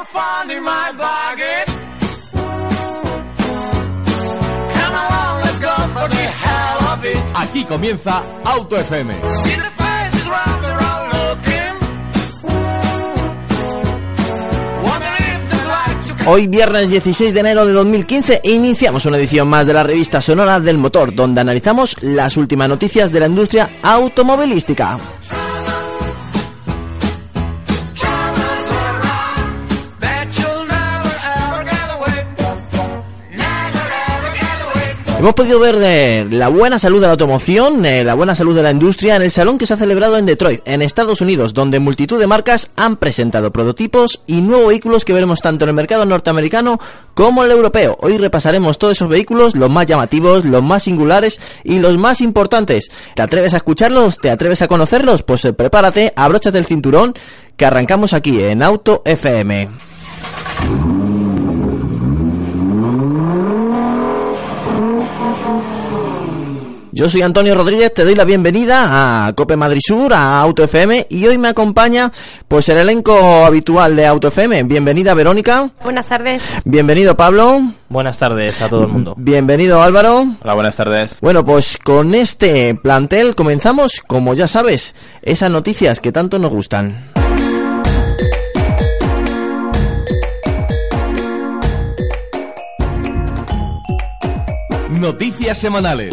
more fun in my bargain. Come along, let's go for the hell of it. Aquí comienza Auto FM. See the faces round the round looking. Wondering if they'd like to Hoy viernes 16 de enero de 2015 iniciamos una edición más de la revista Sonora del Motor, donde analizamos las últimas noticias de la industria automovilística. Hemos podido ver de la buena salud de la automoción, eh, la buena salud de la industria en el salón que se ha celebrado en Detroit, en Estados Unidos, donde multitud de marcas han presentado prototipos y nuevos vehículos que veremos tanto en el mercado norteamericano como en el europeo. Hoy repasaremos todos esos vehículos, los más llamativos, los más singulares y los más importantes. ¿Te atreves a escucharlos? ¿Te atreves a conocerlos? Pues eh, prepárate, abróchate el cinturón, que arrancamos aquí en Auto FM. Yo soy Antonio Rodríguez, te doy la bienvenida a Cope Madrid Sur, a Auto FM y hoy me acompaña pues el elenco habitual de Auto FM. Bienvenida Verónica, Buenas tardes. bienvenido Pablo, Buenas tardes a todo el mundo. bienvenido Álvaro. Hola, buenas tardes. Bueno, pues con este plantel comenzamos, como ya sabes, esas noticias que tanto nos gustan. Noticias semanales.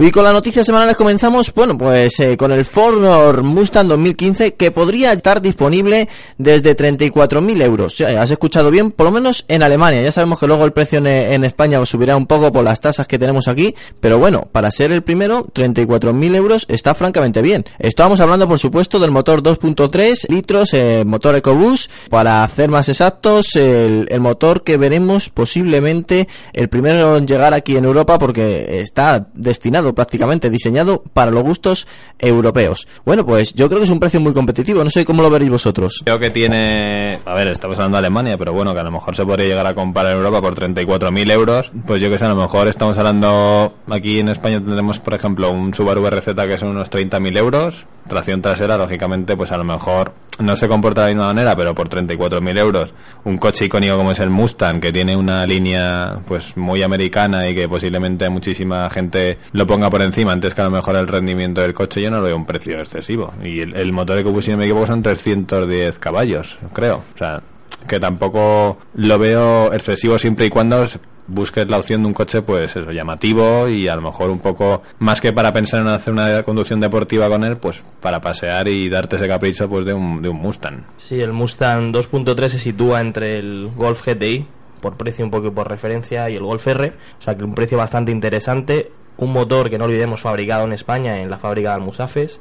Y con las noticias semanales comenzamos, bueno, pues eh, con el Ford Mustang 2015 que podría estar disponible desde 34.000 euros. Has escuchado bien, por lo menos en Alemania. Ya sabemos que luego el precio en, España subirá un poco por las tasas que tenemos aquí, pero bueno, para ser el primero, 34.000 euros está francamente bien. Estábamos hablando, por supuesto, del motor 2.3 litros, eh, motor EcoBoost, para hacer más exactos, el motor que veremos posiblemente el primero en llegar aquí en Europa porque está destinado prácticamente, diseñado para los gustos europeos. Bueno, pues yo creo que es un precio muy competitivo, no sé cómo lo veréis vosotros. Creo que tiene. A ver, estamos hablando de Alemania, pero bueno, que a lo mejor se podría llegar a comprar en Europa por 34.000 euros. Pues yo que sé, a lo mejor estamos hablando. Aquí en España tendremos, por ejemplo, un Subaru RZ que son unos 30.000 euros. Tracción trasera, lógicamente, pues a lo mejor no se comporta de la misma manera, pero por 34.000 euros. Un coche icónico como es el Mustang, que tiene una línea pues muy americana y que posiblemente muchísima gente lo ponga por encima antes que a lo mejor el rendimiento del coche, yo no lo veo un precio excesivo. Y el, motor de EcoBoost, si no me equivoco, son 310 caballos, creo. O sea, que tampoco lo veo excesivo siempre y cuando busques la opción de un coche, pues eso, llamativo y a lo mejor un poco más que para pensar en hacer una conducción deportiva con él, pues para pasear y darte ese capricho pues de un, de un Mustang. Sí, el Mustang 2.3 se sitúa entre el Golf GTI, por precio un poco por referencia, y el Golf R, o sea que un precio bastante interesante, un motor que no olvidemos fabricado en España en la fábrica de Almusafes,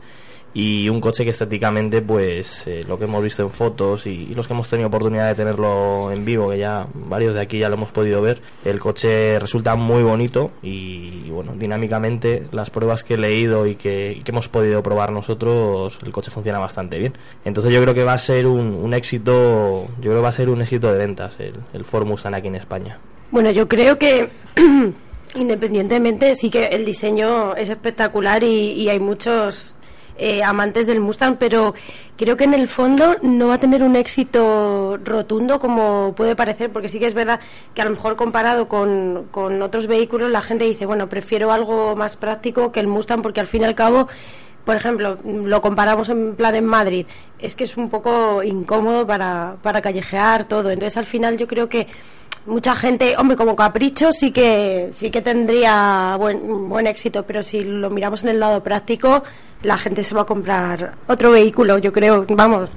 y un coche que estéticamente, pues eh, lo que hemos visto en fotos y, los que hemos tenido oportunidad de tenerlo en vivo, que ya varios de aquí ya lo hemos podido ver, el coche resulta muy bonito y, bueno, dinámicamente las pruebas que he leído y que, que hemos podido probar nosotros, el coche funciona bastante bien. Entonces yo creo que va a ser un, éxito, yo creo que va a ser un éxito de ventas el, el Ford aquí en España. Bueno, yo creo que independientemente sí que el diseño es espectacular y, hay muchos eh, amantes del Mustang, pero creo que en el fondo no va a tener un éxito rotundo como puede parecer, porque sí que es verdad que a lo mejor comparado con, con otros vehículos la gente dice, bueno, prefiero algo más práctico que el Mustang porque al fin y al cabo por ejemplo, lo comparamos en plan en Madrid, es que es un poco incómodo para, para callejear todo. Entonces, al final, yo creo que mucha gente, hombre, como capricho sí que sí que tendría buen, buen éxito, pero si lo miramos en el lado práctico, la gente se va a comprar otro vehículo, yo creo, vamos.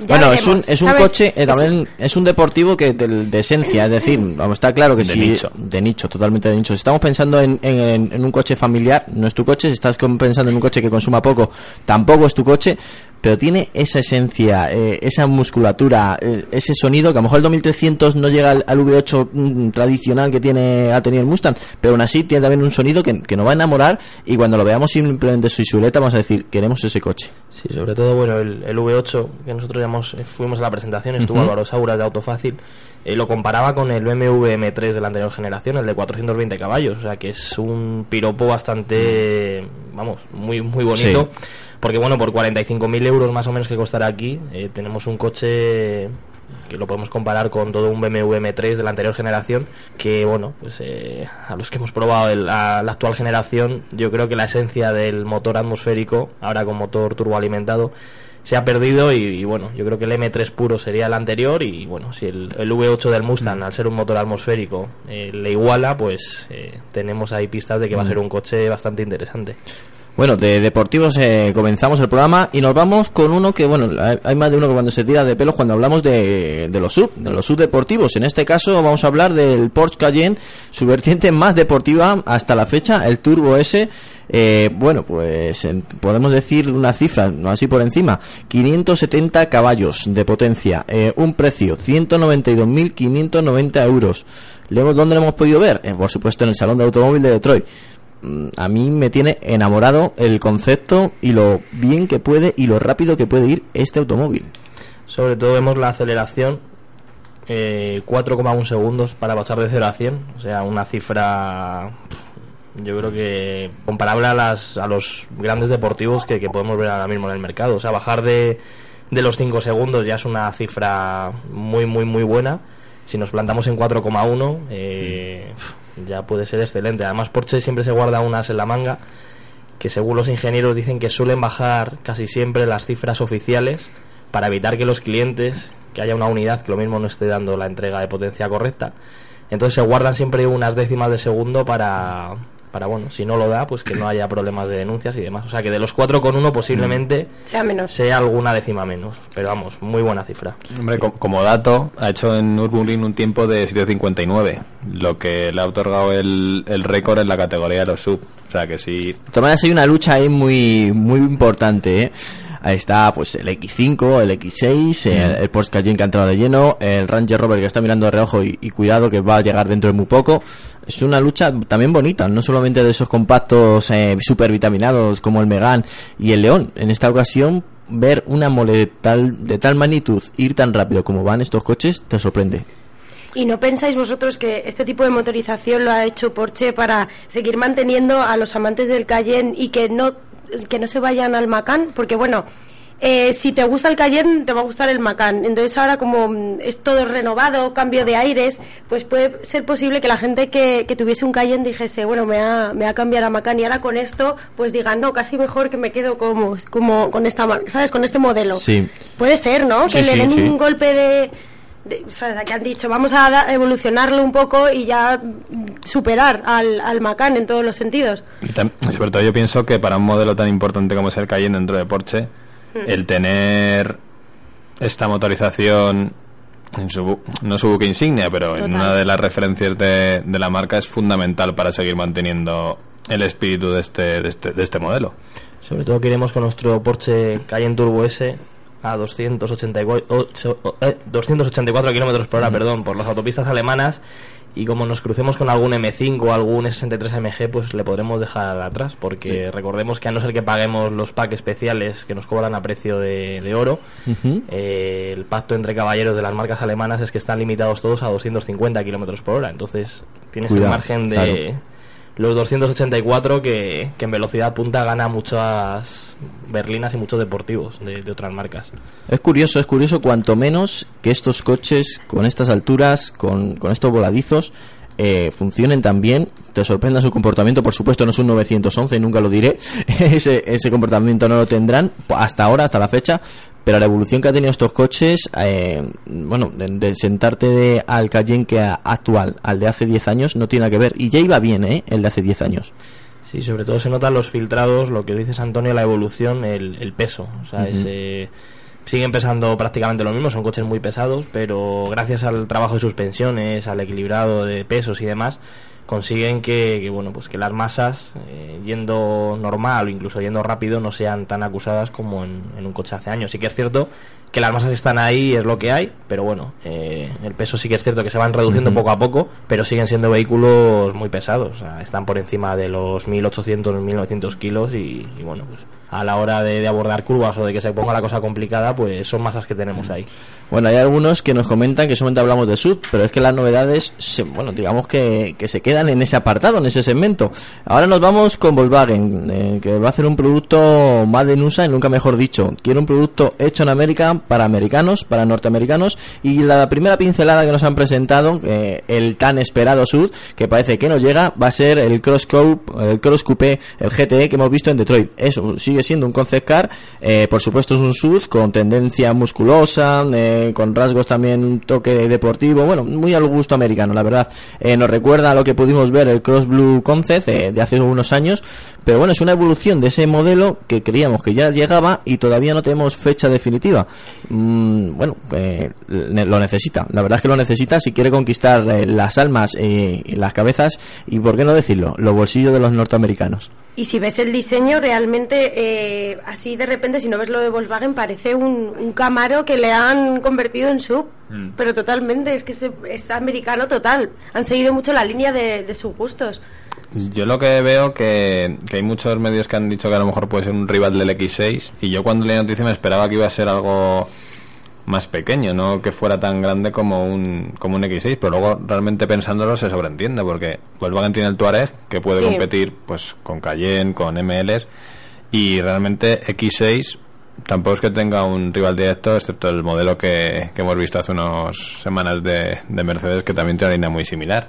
ya bueno, es un, es un ¿sabes? coche, eh, Es un- también es un deportivo que de, de esencia, es decir, vamos, está claro que De nicho. de nicho, totalmente de nicho. Si estamos pensando en, en- en un coche familiar, no es tu coche, si estás pensando en un coche que consuma poco, tampoco es tu coche, pero tiene esa esencia, eh, esa musculatura, eh, ese sonido que a lo mejor el 2300 no llega al, al V8 mm, tradicional que tiene ha tenido el Mustang, pero aún así tiene también un sonido que, que nos va a enamorar y cuando lo veamos simplemente su silueta vamos a decir, queremos ese coche. Sí, sobre todo, bueno, el, el V8, que nosotros ya hemos- eh, fuimos a la presentación, estuvo Ujú. Álvaro Sauras de Autofácil, eh, lo comparaba con el BMW M3 de la anterior generación, el de 420 caballos, o sea que es un piropo bastante, vamos, muy, muy bonito. Sí. Porque bueno, por 45.000 euros más o menos que costará aquí, eh, tenemos un coche que lo podemos comparar con todo un BMW M3 de la anterior generación, que bueno, pues eh, a los que hemos probado el- la, la actual generación, yo creo que la esencia del motor atmosférico, ahora con motor turboalimentado, se ha perdido y, y, bueno, yo creo que el M3 puro sería el anterior y bueno, si el, el V8 del Mustang, al ser un motor atmosférico, eh, le iguala, pues eh, tenemos ahí pistas de que va a ser un coche bastante interesante. Bueno, de deportivos eh, comenzamos el programa y nos vamos con uno que, bueno, hay- más de uno que cuando se tira de pelos cuando hablamos de, de los sub, de los sub deportivos. En este caso vamos a hablar del Porsche Cayenne, su vertiente más deportiva hasta la fecha, el Turbo S. Eh, bueno, pues en- podemos decir una cifra, así por encima, 570 caballos de potencia, eh, un precio 192.590 euros. Dónde lo hemos podido ver, Eh, por supuesto en el Salón de Automóvil de Detroit a mí me tiene enamorado el concepto y lo bien que puede y lo rápido que puede ir este automóvil. Sobre todo vemos la aceleración, eh, 4,1 segundos para pasar de 0 a 100, o sea, una cifra yo creo que comparable a, las, a los grandes deportivos que, que podemos ver ahora mismo en el mercado. O sea, bajar de, de los 5 segundos ya es una cifra muy, muy, muy buena. Si nos plantamos en 4,1, eh, pff, ya puede ser excelente. Además, Porsche siempre se guarda unas en la manga que según los ingenieros dicen que suelen bajar casi siempre las cifras oficiales para evitar que los clientes, que haya una unidad que lo mismo no esté dando la entrega de potencia correcta. Entonces se guardan siempre unas décimas de segundo para, para bueno, si no lo da, pues que no haya problemas de denuncias y demás. O sea que de los 4,1 posiblemente Sea menos. sea alguna décima menos. Pero vamos, muy buena cifra. Hombre, co- como dato, ha hecho en Nürburgring un tiempo de 7.59, lo que le ha otorgado el, el récord en la categoría de los sub. O sea que sí, De todas maneras hay una lucha ahí muy muy importante, ¿eh? Ahí está pues el X5, el X6, el, el Porsche Cayenne que ha entrado de lleno, el Ranger Rover que está mirando de reojo y, y cuidado que va a llegar dentro de muy poco. Es una lucha también bonita, no solamente de esos compactos eh, super vitaminados como el Megan y el León. En esta ocasión ver una mole de tal, de tal magnitud ir tan rápido como van estos coches te sorprende. ¿Y no pensáis vosotros que este tipo de motorización lo ha hecho Porsche para seguir manteniendo a los amantes del Cayenne y que no, que no se vayan al Macan? Porque bueno, eh, si te gusta el Cayenne, te va a gustar el Macan. Entonces ahora como mm, es todo renovado, cambio de aires, pues puede ser posible que la gente que, que tuviese un Cayenne dijese, bueno, me va, me a cambiar a Macan y ahora con esto, pues digan, no, casi mejor que me quedo como, como con esta, ¿sabes? Con este modelo. Sí. Puede ser, ¿no? Sí, que le den sí. un golpe de, de- o sea, que han dicho, vamos a da- evolucionarlo un poco y ya superar al, al Macan en todos los sentidos. Y sobre todo yo pienso que para un modelo tan importante como es el Cayenne dentro de Porsche, el tener esta motorización en su, bu- no su buque insignia, pero en una de las referencias de, de la marca es fundamental para seguir manteniendo el espíritu de este, de este, de este modelo. Sobre todo queremos con nuestro Porsche Cayenne Turbo S a 284, ocho- eh, 284 kilómetros por hora, perdón, por las autopistas alemanas y como nos crucemos con algún M5 o algún S63 MG, pues le podremos dejar atrás, porque recordemos que a no ser que paguemos los packs especiales que nos cobran a precio de, de oro, eh, el pacto entre caballeros de las marcas alemanas es que están limitados todos a 250 kilómetros por hora, entonces tienes Cuidado, el margen de claro. Los 284 que, que en velocidad punta gana muchas berlinas y muchos deportivos de, de otras marcas. Es curioso, es curioso cuanto menos que estos coches con estas alturas, con, con estos voladizos, eh, funcionen tan bien, te sorprenda su comportamiento, por supuesto no es un 911, nunca lo diré, ese, ese comportamiento no lo tendrán hasta ahora, hasta la fecha, pero la evolución que ha tenido estos coches, eh, bueno, de, de sentarte de, al Cayenne que a- actual, al de hace 10 años, no tiene nada que ver, y ya iba bien, ¿eh? El de hace 10 años. Sí, sobre todo se notan los filtrados, lo que dices Antonio, la evolución, el, el peso. O sea, es, eh, siguen pesando prácticamente lo mismo, son coches muy pesados, pero gracias al trabajo de suspensiones, al equilibrado de pesos y demás, consiguen que, que, bueno pues que las masas eh, yendo normal o incluso yendo rápido no sean tan acusadas como en, en un coche hace años. Sí que es cierto que las masas están ahí es lo que hay pero bueno eh, el peso sí que es cierto que se van reduciendo poco a poco pero siguen siendo vehículos muy pesados. O sea, están por encima de los 1800 1900 kilos y, y bueno pues a la hora de, abordar curvas o de que se ponga la cosa complicada pues son masas que tenemos ahí Bueno, hay algunos que nos comentan que solamente hablamos de sud, pero es que las novedades, se- bueno, digamos que, que se quedan en ese apartado, en ese segmento. Ahora nos vamos con Volkswagen, eh, que va a hacer un producto más de USA y nunca mejor dicho. Quiere un producto hecho en América para americanos, para norteamericanos. Y la primera pincelada que nos han presentado, eh, el tan esperado Sud, que parece que nos llega, va a ser el Cross el Cross Coupé, el GTE que hemos visto en Detroit. Eso sigue siendo un concept car, eh, por supuesto es un SUV con tendencia musculosa, eh, con rasgos también un toque deportivo, bueno, muy al gusto americano, la verdad. Eh, nos recuerda a lo que pudimos ver el Cross Blue Concept eh, de hace unos años, pero bueno, es una evolución de ese modelo que creíamos que ya llegaba y todavía no tenemos fecha definitiva. Mm, bueno, lo necesita, la verdad es que lo necesita si quiere conquistar las almas y las cabezas y, ¿por qué no decirlo?, los bolsillos de los norteamericanos. Y si ves el diseño, realmente, eh, así de repente, si no ves lo de Volkswagen, parece un, un Camaro que le han convertido en sub. Mm. Pero totalmente, es que se- es americano total. Han seguido mucho la línea de, de sus gustos. Yo lo que veo que, que hay muchos medios que han dicho que a lo mejor puede ser un rival del X6 y yo cuando leí la noticia me esperaba que iba a ser algo más pequeño, no que fuera tan grande como un, como un X6, pero luego realmente pensándolo se sobreentiende porque Volkswagen tiene el Touareg que puede Sí. competir pues con Cayenne, con MLs y realmente X6 tampoco es que tenga un rival directo excepto el modelo que, que hemos visto hace unas semanas de, de Mercedes que también tiene una línea muy similar.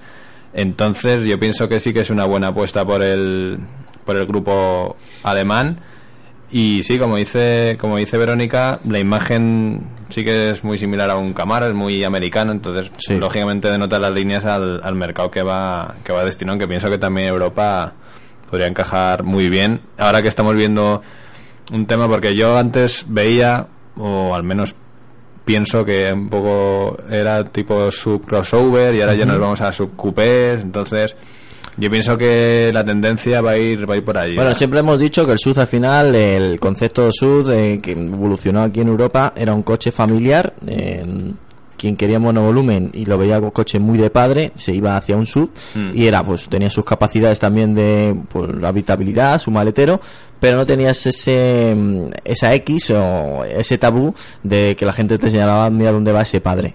Entonces yo pienso que sí que es una buena apuesta por el, por el grupo alemán. Y sí, como dice, como dice Verónica, la imagen sí que es muy similar a un Camaro, es muy americano, entonces Sí. lógicamente denota las líneas al, al mercado que va, que va destinado, aunque pienso que también Europa podría encajar muy bien. Ahora que estamos viendo un tema, porque yo antes veía, o al menos pienso que un poco era tipo sub crossover y ahora ya nos vamos a sub coupés, entonces yo pienso que la tendencia va a ir, va a ir por ahí. Bueno, siempre hemos dicho que el SUV al final, el concepto SUV eh, que evolucionó aquí en Europa era un coche familiar. eh, quien quería monovolumen y lo veía como coche muy de padre, se iba hacia un SUV Mm. y era, pues tenía sus capacidades también de pues, la habitabilidad, su maletero, pero no tenías ese mm, esa X o ese tabú de que la gente te señalaba, mira dónde va ese padre.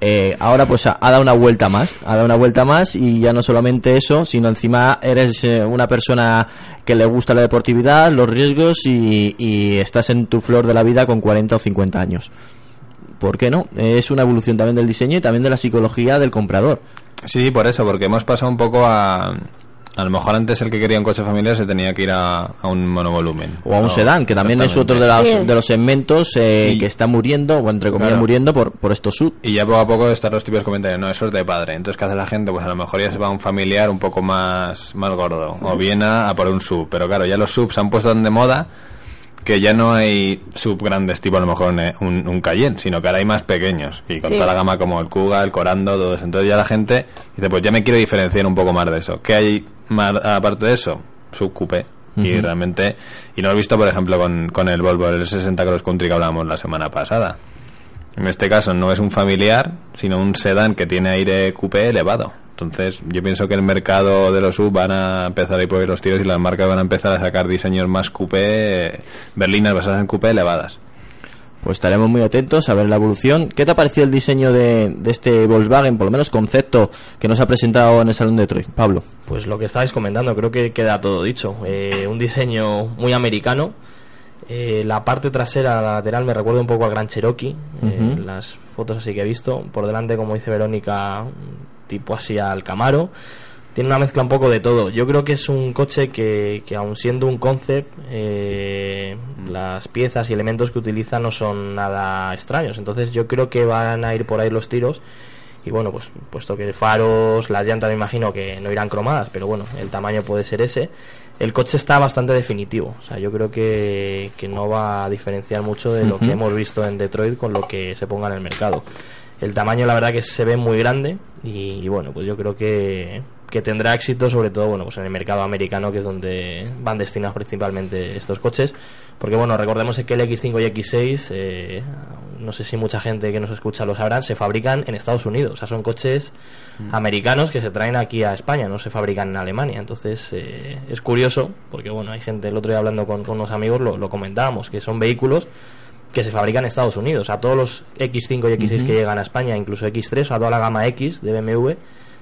Eh, ahora pues ha, ha dado una vuelta más, ha dado una vuelta más y ya no solamente eso, sino encima eres eh, una persona que le gusta la deportividad, los riesgos y, y estás en tu flor de la vida con 40 o 50 años. ¿Por qué no? Es una evolución también del diseño y también de la psicología del comprador. Sí, por eso, porque hemos pasado un poco a... A lo mejor antes el que quería un coche familiar se tenía que ir a, a un monovolumen. O a un No, sedán, que también es otro de, las- Sí. de los segmentos eh, Y- que está muriendo, o entre comillas Claro. muriendo, por, por estos sud. Y ya poco a poco están los típicos comentarios, no, eso es de padre. Entonces, ¿qué hace la gente? Pues a lo mejor ya se va a un familiar un poco más, más gordo. O bien a, a por un sub. Pero claro, ya los subs se han puesto tan de moda que ya no hay sub grandes tipo a lo mejor un, un, un Cayenne, sino que ahora hay más pequeños. Y con Sí. toda la gama como el Kuga, el Corando, todo eso. Entonces ya la gente dice, pues ya me quiero diferenciar un poco más de eso. ¿Qué hay más aparte de eso? Sub coupé. Y realmente, y lo he visto por ejemplo con, con el Volvo el 60 Cross Country que hablábamos la semana pasada. En este caso no es un familiar, sino un sedán que tiene aire coupé elevado. Entonces, yo pienso que el mercado de los sub van a empezar a ir por ahí los tiros y las marcas van a empezar a sacar diseños más coupé, berlinas basadas en coupé elevadas. Pues estaremos muy atentos a ver la evolución. ¿Qué te ha parecido el diseño de, de este Volkswagen, por lo menos concepto, que nos ha presentado en el Salón de Detroit? Pablo. Pues lo que estabais comentando, creo que queda todo dicho. Eh, un diseño muy americano. Eh, la parte trasera, la lateral, me recuerda un poco al Gran Cherokee. eh, las fotos así que he visto. Por delante, como dice Verónica, tipo así al Camaro. Tiene una mezcla un poco de todo. Yo creo que es un coche que, que aun siendo un concept, eh, las piezas y elementos que utiliza no son nada extraños. Entonces yo creo que van a ir por ahí los tiros. Y bueno, pues puesto que faros, las llantas me imagino que no irán cromadas, pero bueno, el tamaño puede ser ese. El coche está bastante definitivo, o sea, yo creo que, que no va a diferenciar mucho de lo que hemos visto en Detroit con lo que se ponga en el mercado. El tamaño, la verdad, que se ve muy grande y, y bueno, pues yo creo que, que tendrá éxito, sobre todo, bueno, pues en el mercado americano, que es donde van destinados principalmente estos coches. Porque bueno, recordemos que el X5 y X6, eh, no sé si mucha gente que nos escucha lo sabrán, se fabrican en Estados Unidos. O sea, son coches americanos que se traen aquí a España, no se fabrican en Alemania. Entonces, eh, es curioso, porque bueno, hay gente, el otro día hablando con, con unos amigos lo, lo comentábamos, que son vehículos que se fabrican en Estados Unidos. O sea, todos los X5 y X6 Ujú. que llegan a España, incluso X3, o sea, toda la gama X de BMW,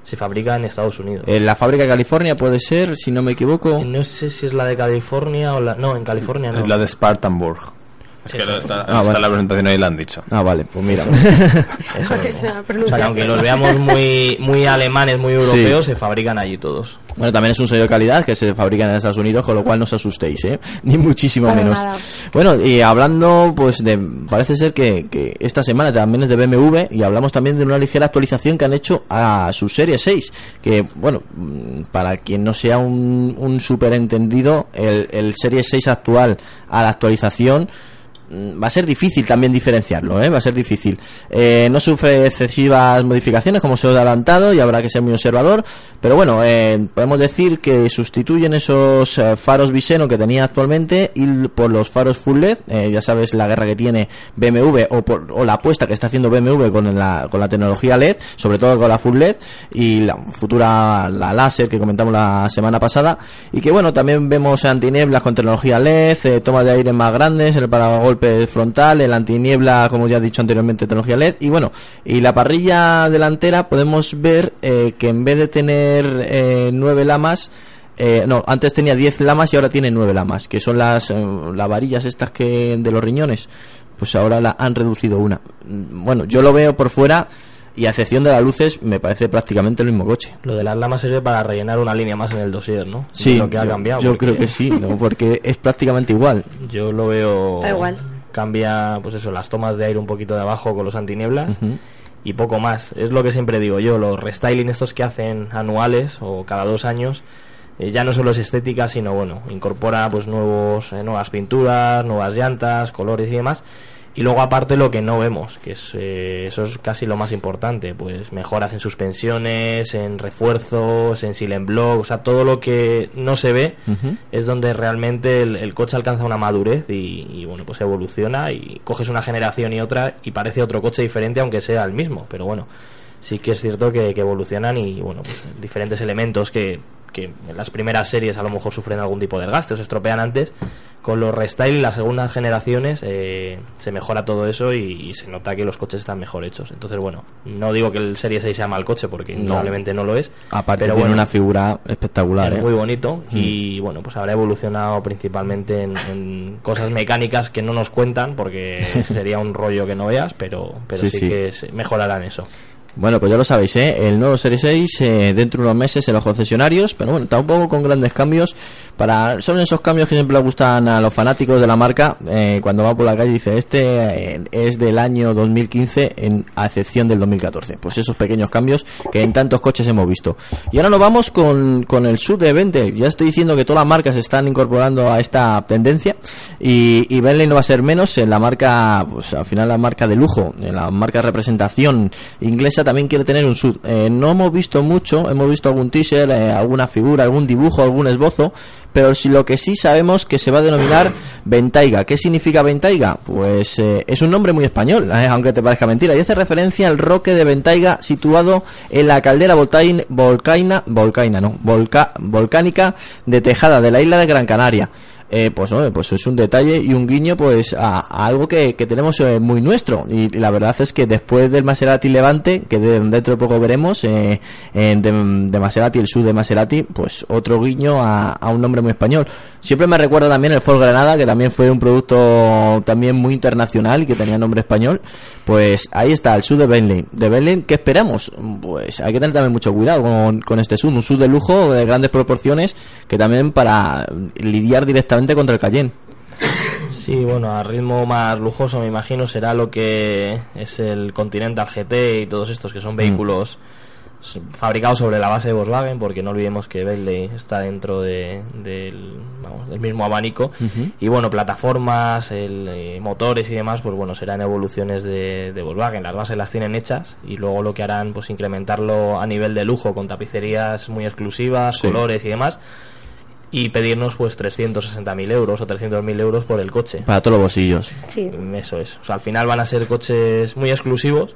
se fabrica en Estados Unidos. En la fábrica de California puede ser, si no me equivoco. No sé si es la de California o la... No, en California no. Es la de Spartanburg. Es que está, Ah, está vale. la presentación ahí la han dicho. Ah, vale, pues mira. Eso O sea, que aunque los veamos muy, muy alemanes, muy europeos, se fabrican allí todos. Bueno, también es un sello de calidad que se fabrica en Estados Unidos, con lo cual no os asustéis, ¿eh? Ni muchísimo Para menos. nada. Bueno, y hablando, pues, de. Parece ser que, que esta semana también es de BMW y hablamos también de una ligera actualización que han hecho a su Serie 6. Que, bueno, mm, para quien no sea un, un superentendido, el, el Serie 6 actual a la actualización va a ser difícil también diferenciarlo, ¿eh? va a ser difícil. Eh, no sufre excesivas modificaciones, como se os ha adelantado, y habrá que ser muy observador, pero bueno, eh, podemos decir que sustituyen esos eh, faros Viseno que tenía actualmente y por los faros Full LED, ya sabes la guerra que tiene BMW o, por- o la apuesta que está haciendo BMW con la, con la tecnología LED, sobre todo con la Full LED y la futura la láser que comentamos la semana pasada, y que bueno, también vemos antinieblas con tecnología LED, eh, toma de aire más grandes, el paragolpe frontal, el antiniebla, como ya he dicho anteriormente, tecnología LED, y bueno, y la parrilla delantera podemos ver eh, que en vez de tener eh, nueve lamas, eh, no, antes tenía 10 lamas y ahora tiene 9 lamas, que son las, eh, las varillas estas que de los riñones. Pues ahora la han reducido una. Mm, Bueno, yo lo veo por fuera y a excepción de las luces me parece prácticamente el mismo coche. Lo de las lamas sirve para rellenar una línea más en el dossier, ¿no? Sí, lo que ha yo, cambiado. yo porque creo que sí, ¿no? porque es prácticamente igual. Yo lo veo... Da igual. Cambia, pues eso, las tomas de aire un poquito de abajo con los antinieblas y poco más. Es lo que siempre digo yo, los restyling estos que hacen anuales o cada dos años, eh, ya no solo es estética, sino bueno, incorpora pues nuevos, eh, nuevas pinturas, nuevas llantas, colores y demás. Y luego aparte lo que no vemos, que es eh, eso es casi lo más importante, pues mejoras en suspensiones, en refuerzos, en silent block, o sea, todo lo que no se ve es donde realmente el, el coche alcanza una madurez y, y, bueno, pues evoluciona y coges una generación y otra y parece otro coche diferente aunque sea el mismo, pero bueno, sí que es cierto que, que evolucionan y bueno, pues diferentes elementos que, que en las primeras series a lo mejor sufren algún tipo de desgaste o se estropean antes, con los restyling las segundas generaciones eh, se mejora todo eso y, y se nota que los coches están mejor hechos. Entonces, bueno, no digo que el Serie 6 sea mal coche porque No. probablemente no lo es. Aparte pero tiene bueno, una figura espectacular. es ¿eh? muy bonito y bueno, pues habrá evolucionado principalmente en, en cosas mecánicas que no nos cuentan porque sería un rollo que no veas, pero, pero Sí, sí, sí. que mejorarán eso. Bueno, pues ya lo sabéis, ¿eh? El nuevo Serie 6 eh, dentro de unos meses en los concesionarios, pero bueno, tampoco con grandes cambios. Para Son esos cambios que siempre le gustan a los fanáticos de la marca. eh, cuando va por la calle dice, este eh, es del año 2015 en, a excepción del 2014. Pues esos pequeños cambios que en tantos coches hemos visto. Y ahora nos vamos con, con el sub de Bentley. Ya estoy diciendo que todas las marcas se están incorporando a esta tendencia y, y Bentley no va a ser menos en la marca, pues al final la marca de lujo, en la marca de representación inglesa también quiere tener un sub. Eh, no hemos visto mucho, hemos visto algún teaser, eh, alguna figura, algún dibujo, algún esbozo, pero si lo que sí sabemos que se va a denominar Ventaiga. ¿Qué significa Ventaiga? Pues eh, es un nombre muy español, aunque te parezca mentira, y hace referencia al roque de Ventaiga situado en la caldera voltain- volcaina, volcaina, no, volca- volcánica de Tejada de la isla de Gran Canaria. Eh, pues no, pues es un detalle y un guiño pues a, algo que, que tenemos eh, muy nuestro. Y, la verdad es que después del Maserati Levante que de- dentro de poco veremos eh, de, Maserati el sur de Maserati pues otro guiño a, a un nombre muy español. Siempre me recuerda también el Ford Granada que también fue un producto también muy internacional y que tenía nombre español. Pues ahí está el sur de Bentley. De Bentley ¿qué esperamos? pues hay que tener también mucho cuidado con, con este sub un sub de lujo de grandes proporciones que también para lidiar directamente contra el Cayenne Sí, bueno, a ritmo más lujoso me imagino será lo que es el Continental GT y todos estos que son vehículos s- fabricados sobre la base de Volkswagen, porque no olvidemos que Bentley está dentro de- del, vamos, del mismo abanico. Y bueno, plataformas, el, eh, motores y demás, pues bueno, serán evoluciones de, de Volkswagen. Las bases las tienen hechas y luego lo que harán, pues incrementarlo a nivel de lujo con tapicerías muy exclusivas, Sí. colores y demás. Y pedirnos pues 360.000 euros o 300.000 euros por el coche. para todos los bolsillos Sí. Eso es. O sea, al final van a ser coches muy exclusivos.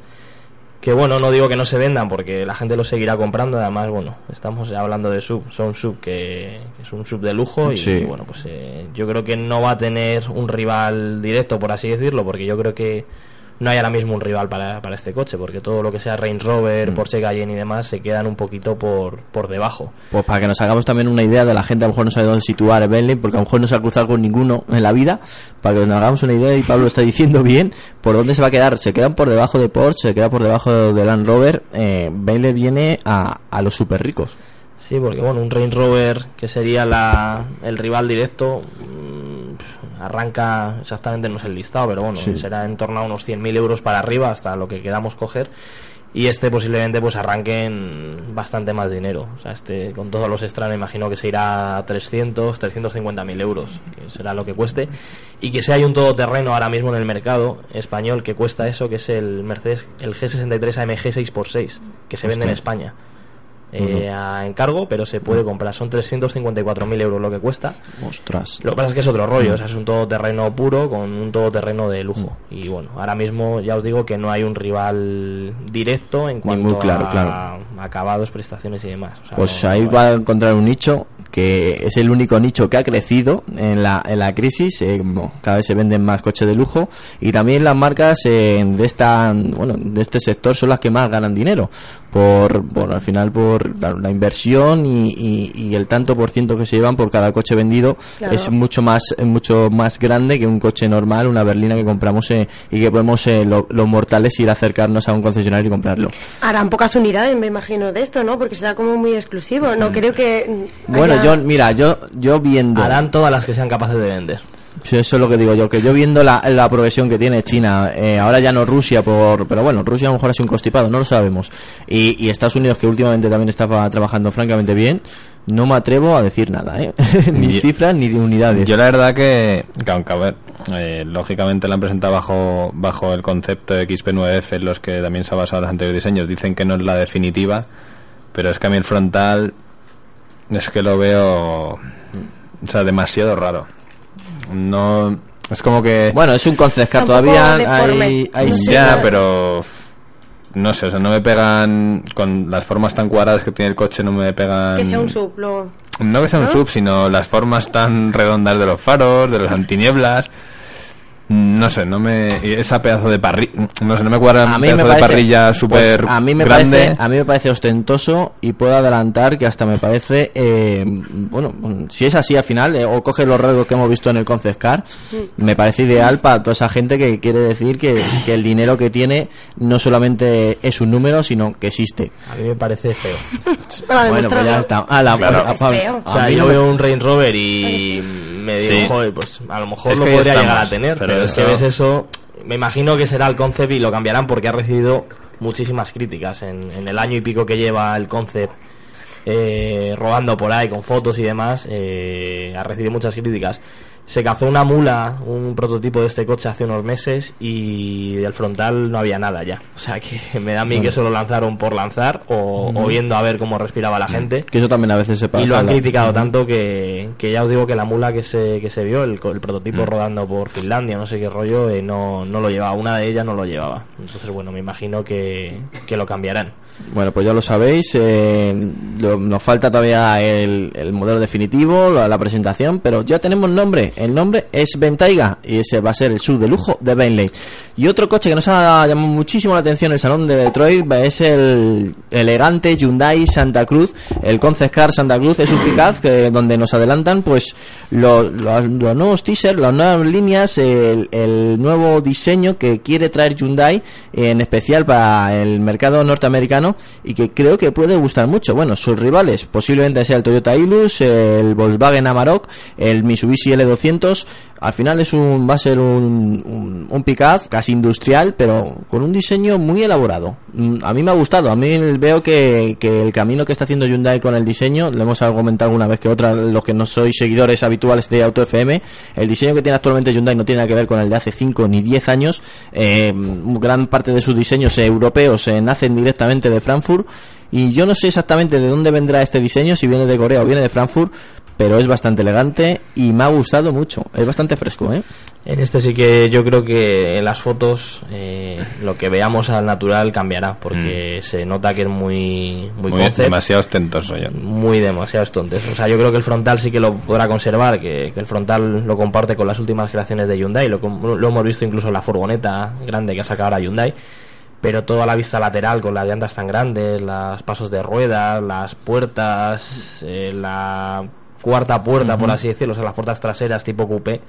Que bueno, no digo que no se vendan porque la gente los seguirá comprando. Además, bueno, estamos hablando de sub. Son sub que es un sub de lujo. Y Sí. bueno, pues eh, yo creo que no va a tener un rival directo, por así decirlo. Porque yo creo que no hay ahora mismo un rival para, para este coche, porque todo lo que sea Range Rover, Porsche Cayenne y demás se quedan un poquito por, por debajo. Pues para que nos hagamos también una idea de la gente, a lo mejor no sabe dónde situar el Bentley, porque a lo mejor no se ha cruzado con ninguno en la vida, para que nos hagamos una idea, y Pablo está diciendo bien, por dónde se va a quedar. Se quedan por debajo de Porsche, se queda por debajo de Land Rover. Eh, Bentley viene a, a los super ricos. Sí, porque bueno, un Range Rover que sería la, el rival directo mm, arranca exactamente no es el listado, pero bueno, Sí. será en torno a unos 100.000 euros para arriba hasta lo que quedamos coger y este posiblemente pues arranque en bastante más dinero. O sea, este con todos los extras me imagino que se irá a 300, 350.000 euros, que será lo que cueste. Y que si hay un todoterreno ahora mismo en el mercado español que cuesta eso, que es el Mercedes, el G63 AMG 6x6, que se vende en. España. Eh, a encargo, pero se puede comprar. Son 354.000 euros lo que cuesta. Ostras. Lo que pasa es que es otro rollo, o sea, es un todoterreno puro con un todoterreno de lujo. Y bueno, ahora mismo ya os digo que no hay un rival directo en cuanto muy claro, a claro. acabados, prestaciones y demás. O sea, Pues no- ahí no va a encontrar un nicho que es el único nicho que ha crecido en la, en la crisis. eh, cada vez se venden más coches de lujo y también las marcas eh, de esta bueno de este sector son las que más ganan dinero por bueno al final por la, la inversión y, y- y el tanto por ciento que se llevan por cada coche vendido Claro. es mucho más es mucho más grande que un coche normal una berlina que compramos eh, y que podemos eh, lo- los mortales ir a acercarnos a un concesionario y comprarlo Harán pocas unidades, me imagino, de esto, ¿no? Porque será como muy exclusivo. No creo que. mm, bueno haya- yo mira yo yo viendo Harán todas las que sean capaces de vender. Sí, eso es lo que digo yo, que yo viendo la, la progresión que tiene China, eh, ahora ya no Rusia, por pero bueno, Rusia a lo mejor ha sido un constipado, no lo sabemos. Y, y Estados Unidos, que últimamente también estaba trabajando francamente bien, no me atrevo a decir nada, ¿eh? ni cifras ni de unidades. Yo la verdad que, que aunque a ver, eh, lógicamente la han presentado bajo, bajo el concepto de XP9F, en los que también se ha basado los anteriores diseños, dicen que no es la definitiva, pero es que a mí el frontal es que lo veo, o sea, demasiado raro. No, es como que... Bueno, es un concept car todavía, hay, hay No sé. ya, pero no sé, o sea, no me pegan con las formas tan cuadradas que tiene el coche, no me pegan. Que sea un sub, lo- No que sea un ¿no? sub, sino las formas tan redondas de los faros, de las antinieblas. No sé, no me. Esa pedazo de parrilla. No sé, no me cuadra a un mí pedazo me parece, de parrilla pues, súper a mí me grande. parece a mí me parece ostentoso y puedo adelantar que hasta me parece eh, bueno si es así al final eh, o coge los rasgos que hemos visto en el concept car me parece ideal para toda esa gente que quiere decir que, que el dinero que tiene no solamente es un número sino que existe A mí me parece feo. Para bueno pues ya está a la, Claro. a- a- Es feo. O sea, a yo veo un Range Rover y me digo, Sí. joder, pues a lo mejor Es lo podría estamos, llegar a tener, pero pero, es que ves eso, me imagino que será el concept y lo cambiarán porque ha recibido muchísimas críticas en, en el año y pico que lleva el concept eh, rodando por ahí con fotos y demás, eh, ha recibido muchas críticas. Se cazó una mula, un prototipo de este coche hace unos meses y del frontal no había nada ya. O sea que me da a mí que eso lo lanzaron por lanzar o, o viendo a ver cómo respiraba la gente. que eso también a veces se pasa Y lo han la- criticado tanto que, que ya os digo que la mula que se, que se vio, el, prototipo Mm. rodando por Finlandia, no sé qué rollo, eh, no, no lo llevaba. Una de ellas no lo llevaba. Entonces, bueno, me imagino que, que lo cambiarán. Bueno, pues ya lo sabéis, eh, lo- nos falta todavía el, el modelo definitivo, la, la presentación, pero ya tenemos nombre. El nombre es Ventaiga y ese va a ser el sub de lujo de Bentley. Y otro coche que nos ha llamado muchísimo la atención en el salón de Detroit es el elegante Hyundai Santa Cruz, el Concept Car Santa Cruz. Es un pickup que, donde nos adelantan pues lo- lo- los nuevos teasers, las nuevas líneas, el, el nuevo diseño que quiere traer Hyundai, en especial para el mercado norteamericano y que creo que puede gustar mucho. Bueno, sus rivales posiblemente sea el Toyota Hilux, el Volkswagen Amarok, el Mitsubishi L200. Al final es un va a ser un, un, un casi industrial, pero con un diseño muy elaborado. Mm, A mí me ha gustado. A mí veo que, que el camino que está haciendo Hyundai con el diseño, lo hemos comentado alguna vez que otra, los que no sois seguidores habituales de Auto FM, el diseño que tiene actualmente Hyundai no tiene nada que ver con el de hace 5 ni 10 años. Eh, gran parte de sus diseños europeos nacen directamente de Frankfurt. Y yo no sé exactamente de dónde vendrá este diseño, si viene de Corea o viene de Frankfurt, pero es bastante elegante y me ha gustado mucho. Es bastante fresco, ¿eh? En este sí que yo creo que en las fotos eh, lo que veamos al natural cambiará, porque se nota que es muy, muy, Muy, concept, demasiado ostentoso yo. muy demasiado tontes. O sea, yo creo que el frontal sí que lo podrá conservar, que, que el frontal lo comparte con las últimas creaciones de Hyundai, lo, lo hemos visto incluso en la furgoneta grande que ha sacado ahora Hyundai, pero toda la vista lateral con las llantas tan grandes, los pasos de ruedas, las puertas, eh, la cuarta puerta, por así decirlo, o sea, las puertas traseras tipo coupé,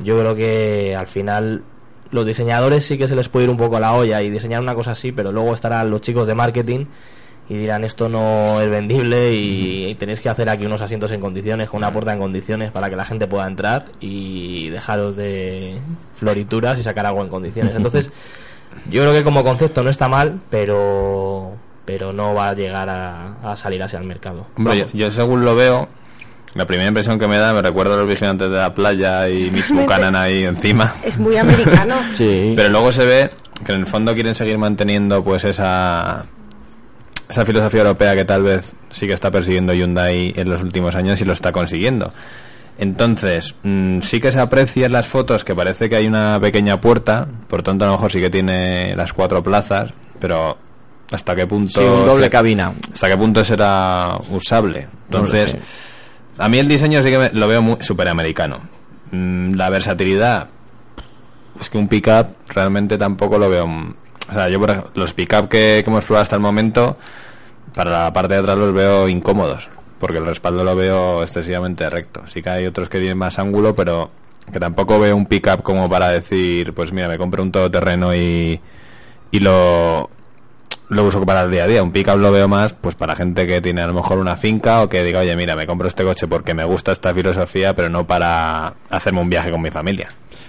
yo creo que al final los diseñadores sí que se les puede ir un poco a la olla y diseñar una cosa así, pero luego estarán los chicos de marketing y dirán esto no es vendible y, tenéis que hacer aquí unos asientos en condiciones, con una puerta en condiciones para que la gente pueda entrar y dejaros de florituras y sacar algo en condiciones. Entonces, yo creo que como concepto no está mal, pero pero no va a llegar a, a salir hacia el mercado. Hombre, yo, yo según lo veo, la primera impresión que me da, me recuerda a los vigilantes de la playa y Mitch Buchanan ahí encima. Es muy americano. Sí. Pero luego se ve que en el fondo quieren seguir manteniendo pues esa esa filosofía europea que tal vez sí que está persiguiendo Hyundai en los últimos años y lo está consiguiendo. Entonces, mm, sí que se aprecia en las fotos que parece que hay una pequeña puerta, por tanto a lo mejor sí que tiene las cuatro plazas, pero hasta qué punto Sí, un doble se- cabina. hasta qué punto será usable. No lo Entonces, sé. A mí el diseño sí que me- lo veo súper americano. Mm, La versatilidad, es que un pickup realmente tampoco lo veo. O sea, yo por ejemplo, los pickup que, que hemos probado hasta el momento, para la parte de atrás los veo incómodos, porque el respaldo lo veo excesivamente recto. Sí que hay otros que tienen más ángulo, pero que tampoco veo un pickup como para decir, pues mira, me compro un todoterreno y, y lo, lo uso para el día a día. Un pickup lo veo más pues para gente que tiene a lo mejor una finca o que diga, oye, mira, me compro este coche porque me gusta esta filosofía, pero no para hacerme un viaje con mi familia.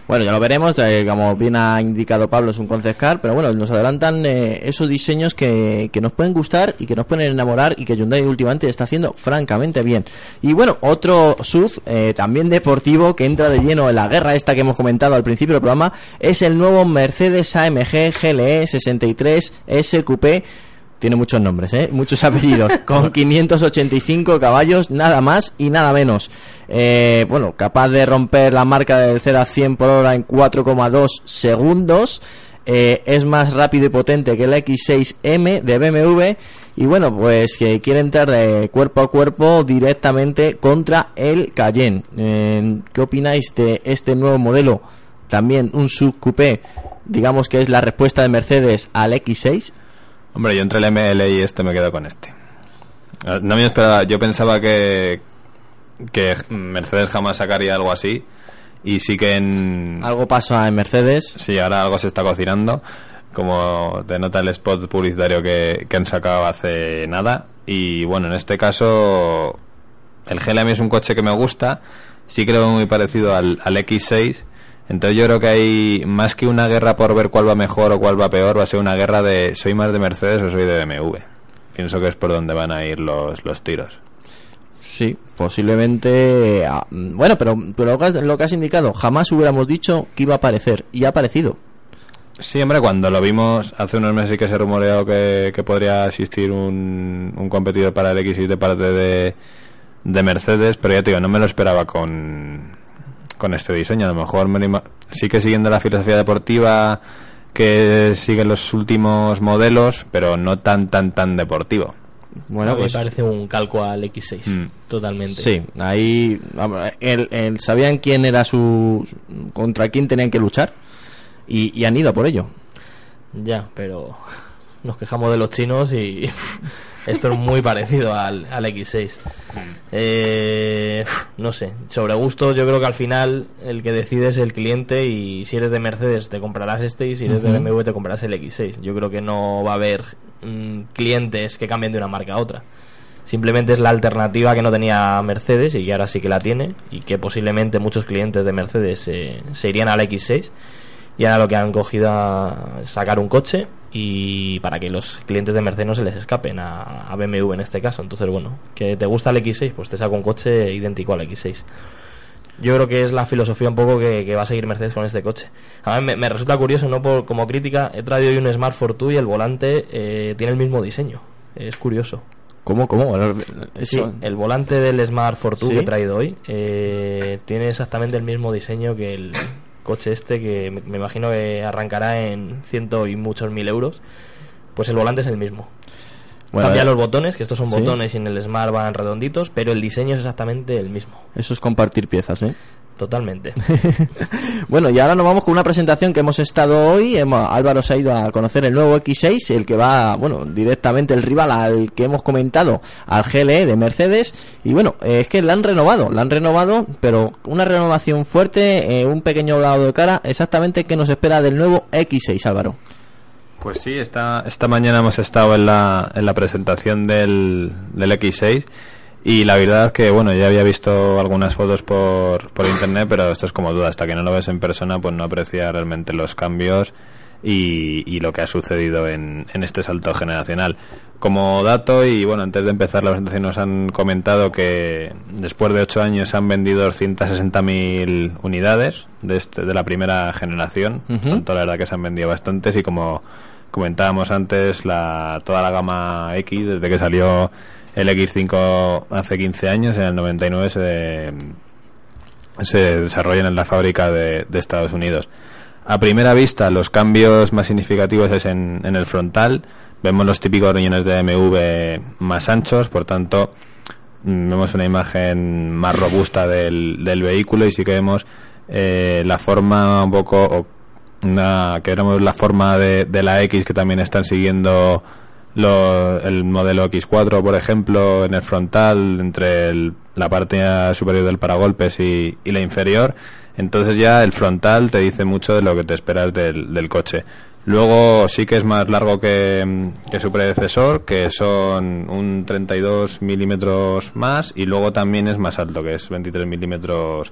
Bueno, ya lo veremos, eh, como bien ha indicado Pablo, es un concept car, pero bueno, nos adelantan eh, esos diseños que, que nos pueden gustar y que nos pueden enamorar y que Hyundai últimamente está haciendo francamente bien. Y bueno, otro SUV, eh, también deportivo, que entra de lleno en la guerra esta que hemos comentado al principio del programa, es el nuevo Mercedes AMG GLE 63 SQP. Tiene muchos nombres, ¿eh? muchos apellidos, con 585 caballos, nada más y nada menos. Eh, bueno, capaz de romper la marca del 0 a 100 por hora en 4,2 segundos. Eh, es más rápido y potente que el X6M de BMW. Y bueno, pues que quiere entrar de cuerpo a cuerpo directamente contra el Cayenne. Eh, ¿Qué opináis de este nuevo modelo? También un subcoupé, digamos que es la respuesta de Mercedes al X6. Hombre, yo entre el ML y este me quedo con este. Eh, No me esperaba, yo pensaba que, que Mercedes jamás sacaría algo así. Y sí que en. Algo pasa en Mercedes. Sí, ahora algo se está cocinando. Como denota el spot publicitario que, que han sacado hace nada. Y bueno, en este caso, el GLM es un coche que me gusta. Sí que lo veo muy parecido al, al X6. Entonces yo creo que hay más que una guerra por ver cuál va mejor o cuál va peor, va a ser una guerra de soy más de Mercedes o soy de BMW. Pienso que es por donde van a ir los, los tiros. Sí, posiblemente. ah, mm, bueno, pero, pero lo, que has, indicado, jamás hubiéramos dicho que iba a aparecer. Y ha aparecido. Sí, hombre, cuando lo vimos hace unos meses que se rumoreó que, que podría existir un, un competidor para el X6 de parte de, de Mercedes, pero ya te digo, no me lo esperaba con, con este diseño. A lo mejor me sí que siguiendo la filosofía deportiva que siguen los últimos modelos, pero no tan, tan, tan deportivo. Bueno, pues. me parece un calco al X6, Mm. totalmente. Sí, ahí. el- el- sabían quién era su. contra quién tenían que luchar. Y, y han ido por ello. Ya, pero nos quejamos de los chinos y esto es muy parecido al, al X6. Eh, no sé, sobre gustos yo creo que al final el que decide es el cliente y si eres de Mercedes te comprarás este y si eres de. BMW te comprarás el X6. Yo creo que no va a haber mm, clientes que cambien de una marca a otra. Simplemente es la alternativa que no tenía Mercedes y que ahora sí que la tiene y que posiblemente muchos clientes de Mercedes eh, se irían al X6 y ahora lo que han cogido a sacar un coche y para que los clientes de Mercedes no se les escapen a, a BMW en este caso. Entonces, bueno, que te gusta el X6, pues te saca un coche idéntico al X6. Yo creo que es la filosofía un poco que, que va a seguir Mercedes con este coche. A mí me, me resulta curioso, no por, como crítica, he traído hoy un Smart Fortwo y el volante eh, tiene el mismo diseño. Es curioso. ¿Cómo, cómo? Sí, el volante del Smart Fortwo ¿Sí? que he traído hoy eh, tiene exactamente el mismo diseño que el coche este que me, me imagino que arrancará en ciento y muchos mil euros. Pues el volante es el mismo. Bueno, Cambia eh, los botones, que estos son ¿sí? botones y en el Smart van redonditos, pero el diseño es exactamente el mismo. Eso es compartir piezas, ¿eh? Totalmente. Bueno, y ahora nos vamos con una presentación que hemos estado hoy. Hemos- Álvaro se ha ido a conocer el nuevo X6, el que va, bueno, directamente el rival al que hemos comentado, al GLE de Mercedes. Y bueno, eh, es que la han renovado, la han renovado, pero una renovación fuerte, eh, un pequeño lado de cara. Exactamente, ¿qué nos espera del nuevo X6, Álvaro? Pues sí, esta, esta mañana hemos estado en la, en la presentación del, del X6 y la verdad es que, bueno, ya había visto algunas fotos por, por internet, pero esto es como duda, hasta que no lo ves en persona, pues no aprecia realmente los cambios y, y lo que ha sucedido en, en este salto generacional. Como dato, y bueno, antes de empezar la presentación nos han comentado que después de ocho años se han vendido 260.000 unidades de, este, de la primera generación. Ujú. Tanto la verdad que se han vendido bastantes y como comentábamos antes, la, toda la gama X, desde que salió el X5 hace 15 años, en el 99 se, se desarrollan en la fábrica de, Estados Unidos. A primera vista, los cambios más significativos es en, en el frontal. Vemos los típicos riñones de MV más anchos, por tanto, mm, vemos una imagen más robusta del, vehículo y sí que vemos eh, la forma un poco, una, que vemos la forma de, de la X que también están siguiendo lo- el modelo X4, por ejemplo, en el frontal, entre el- la parte superior del paragolpes y, la inferior. Entonces ya el frontal te dice mucho de lo que te esperas del, coche. Luego sí que es más largo que su predecesor, que son un 32 milímetros más, y luego también es más alto, que es 23 milímetros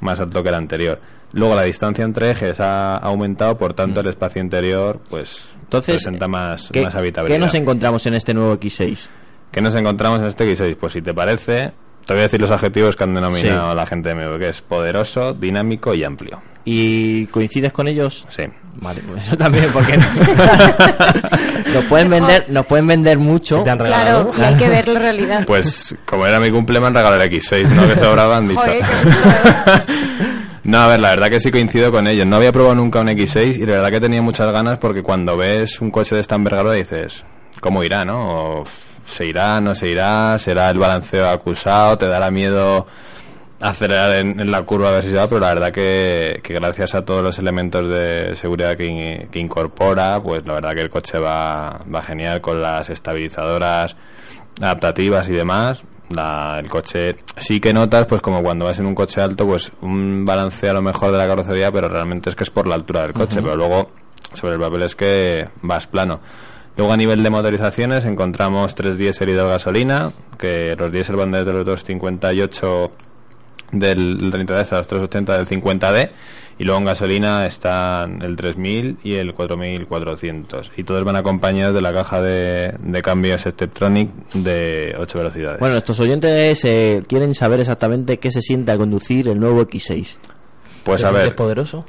más alto que el anterior. Luego la distancia entre ejes ha aumentado, por tanto el espacio interior pues Entonces, presenta más, ¿qué, más habitabilidad. ¿qué nos encontramos en este nuevo X6? ¿Qué nos encontramos en este X6? Pues si te parece, te voy a decir los adjetivos que han denominado Sí. la gente de MV, que es poderoso, dinámico y amplio. ¿Y coincides con ellos? Sí. Vale, pues eso también, porque nos pueden vender, nos pueden vender mucho. Te han regalado. Claro, y hay que ver la realidad. Pues como era mi cumple me han regalado el X6, ¿no? Que sobraba han dicho. Joder, No, a ver, la verdad que sí coincido con ellos. No había probado nunca un X6 y la verdad que tenía muchas ganas porque cuando ves un coche de esta envergadura dices, ¿cómo irá, no? ¿Se irá, no se irá? ¿Será el balanceo acusado? ¿Te dará miedo acelerar en, la curva a ver si se va? Pero la verdad que, gracias a todos los elementos de seguridad que, que incorpora, pues la verdad que el coche va, va genial con las estabilizadoras adaptativas y demás. La- el coche sí que notas, pues como cuando vas en un coche alto, pues un balanceo a lo mejor de la carrocería, pero realmente es que es por la altura del coche, pero luego sobre el papel es que vas plano. Luego a nivel de motorizaciones encontramos tres diésel y dos gasolina, que los diésel van desde los 258 del 30D hasta los 380 del 50D y luego en gasolina están el 3000 y el 4400 y todos van acompañados de la caja de, de cambios Steptronic de 8 velocidades. Bueno, estos oyentes eh, quieren saber exactamente qué se siente al conducir el nuevo X6. Pues ¿Te a ver, poderoso?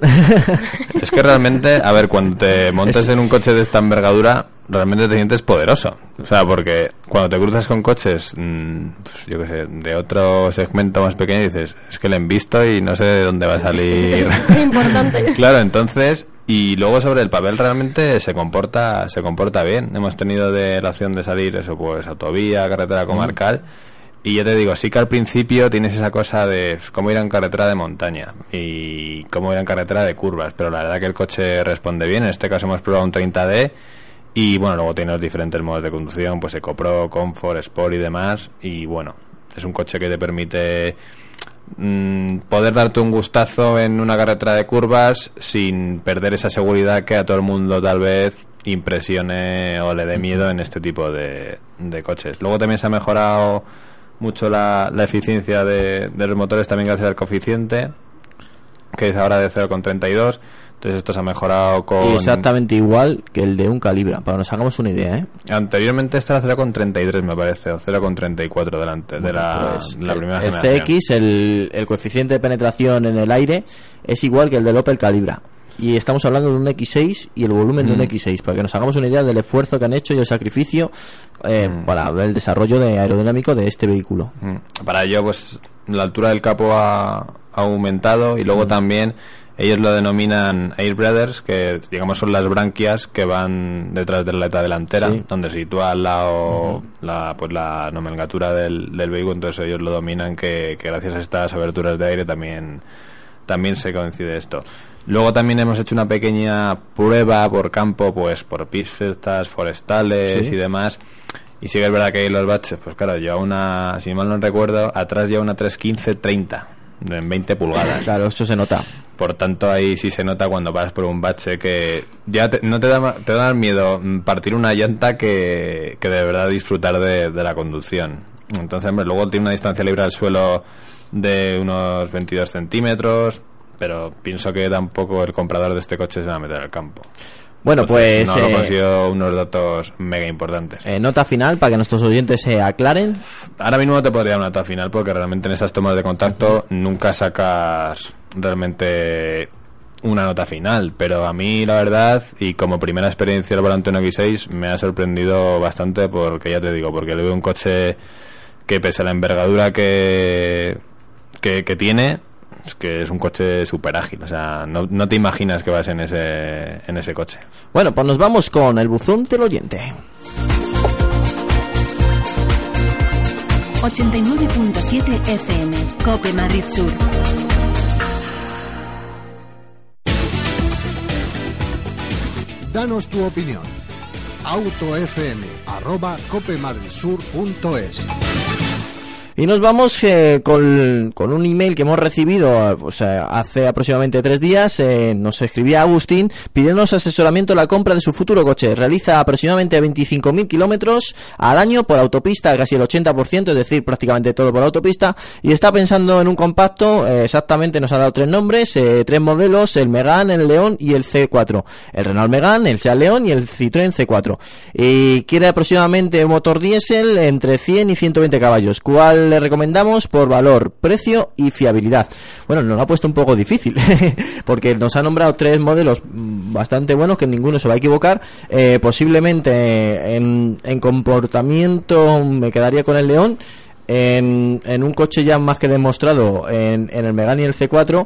es que realmente, a ver, cuando te montes en un coche de esta envergadura, realmente te sientes poderoso. O sea, porque cuando te cruzas con coches, mm, pues, yo qué sé, de otro segmento más pequeño, dices, es que le han visto y no sé de dónde va a salir. Es importante. Claro, entonces, y luego sobre el papel realmente se comporta, se comporta bien. Hemos tenido de la opción de salir eso, pues autovía, carretera comarcal. Y yo te digo, sí que al principio tienes esa cosa de cómo ir en carretera de montaña y cómo ir en carretera de curvas, pero la verdad que el coche responde bien. En este caso hemos probado un 30D y bueno, luego tiene los diferentes modos de conducción, pues EcoPro, Comfort, Sport y demás. Y bueno, es un coche que te permite mm, poder darte un gustazo en una carretera de curvas sin perder esa seguridad que a todo el mundo tal vez impresione o le dé miedo en este tipo de, de coches. Luego también se ha mejorado mucho la, la eficiencia de, de los motores también gracias al coeficiente que es ahora de 0,32 entonces esto se ha mejorado con Exactamente igual que el de un Calibra, para que nos hagamos una idea, ¿eh? anteriormente esta era 0,33 me parece o 0,34 delante de la, Pues de la el- primera el generación CX, el, el coeficiente de penetración en el aire, es igual que el del Opel Calibra. Y estamos hablando de un X6 y el volumen de un Mm. X6, para que nos hagamos una idea del esfuerzo que han hecho y el sacrificio eh, Mm. para el desarrollo de aerodinámico de este vehículo. Mm. Para ello, pues la altura del capo ha, ha aumentado y luego también ellos lo denominan Air Brothers, que digamos son las branquias que van detrás de la aleta delantera, Sí. donde se sitúa al lado la, pues la nomenclatura del, del vehículo, entonces ellos lo dominan que, que gracias a estas aberturas de aire también, también se coincide esto. Luego también hemos hecho una pequeña prueba por campo, pues por pistas forestales Sí. y demás. Y sí que es verdad que hay los baches, pues claro, yo una, si mal no recuerdo, atrás lleva una 315-30 en 20 pulgadas. Claro, esto se nota. Por tanto, ahí sí se nota cuando vas por un bache que ya te- no te da, te da miedo partir una llanta que, que de verdad disfrutar de, de la conducción. Entonces, hombre, luego tiene una distancia libre al suelo de unos 22 centímetros, pero pienso que tampoco el comprador de este coche se va a meter al campo. Bueno, Entonces, pues No eh, lo considero unos datos mega importantes. eh, nota final para que nuestros oyentes se aclaren. Ahora mismo no te podría dar una nota final porque realmente en esas tomas de contacto nunca sacas realmente una nota final. Pero a mí, la verdad, y como primera experiencia del volante X6, me ha sorprendido bastante porque, ya te digo, porque le veo un coche que pese a la envergadura que, que, que tiene, es que es un coche súper ágil. O sea, no, no te imaginas que vas en ese, en ese coche. Bueno, pues nos vamos con el buzón del oyente. 89.7 FM, Cope Madrid Sur. Danos tu opinión. autofm arroba copemadridsur.es Y nos vamos eh, con, con un email que hemos recibido eh, hace aproximadamente tres días. eh, nos escribía Agustín pidiéndonos asesoramiento en la compra de su futuro coche. Realiza aproximadamente 25.000 kilómetros al año por autopista, casi el 80%, es decir, prácticamente todo por autopista. Y está pensando en un compacto, exactamente nos ha dado tres nombres, tres modelos, el Megane, el León y el C4. El Renault Megane, el Seat León y el Citroën C4. Y quiere aproximadamente un motor diésel entre 100 y 120 caballos. ¿Cuál le recomendamos por valor, precio y fiabilidad? Bueno, nos lo ha puesto un poco difícil, porque nos ha nombrado tres modelos mm, bastante buenos que ninguno se va a equivocar. Eh, posiblemente en, en comportamiento me quedaría con el León. En, en un coche ya más que demostrado en, en el Megane y el C4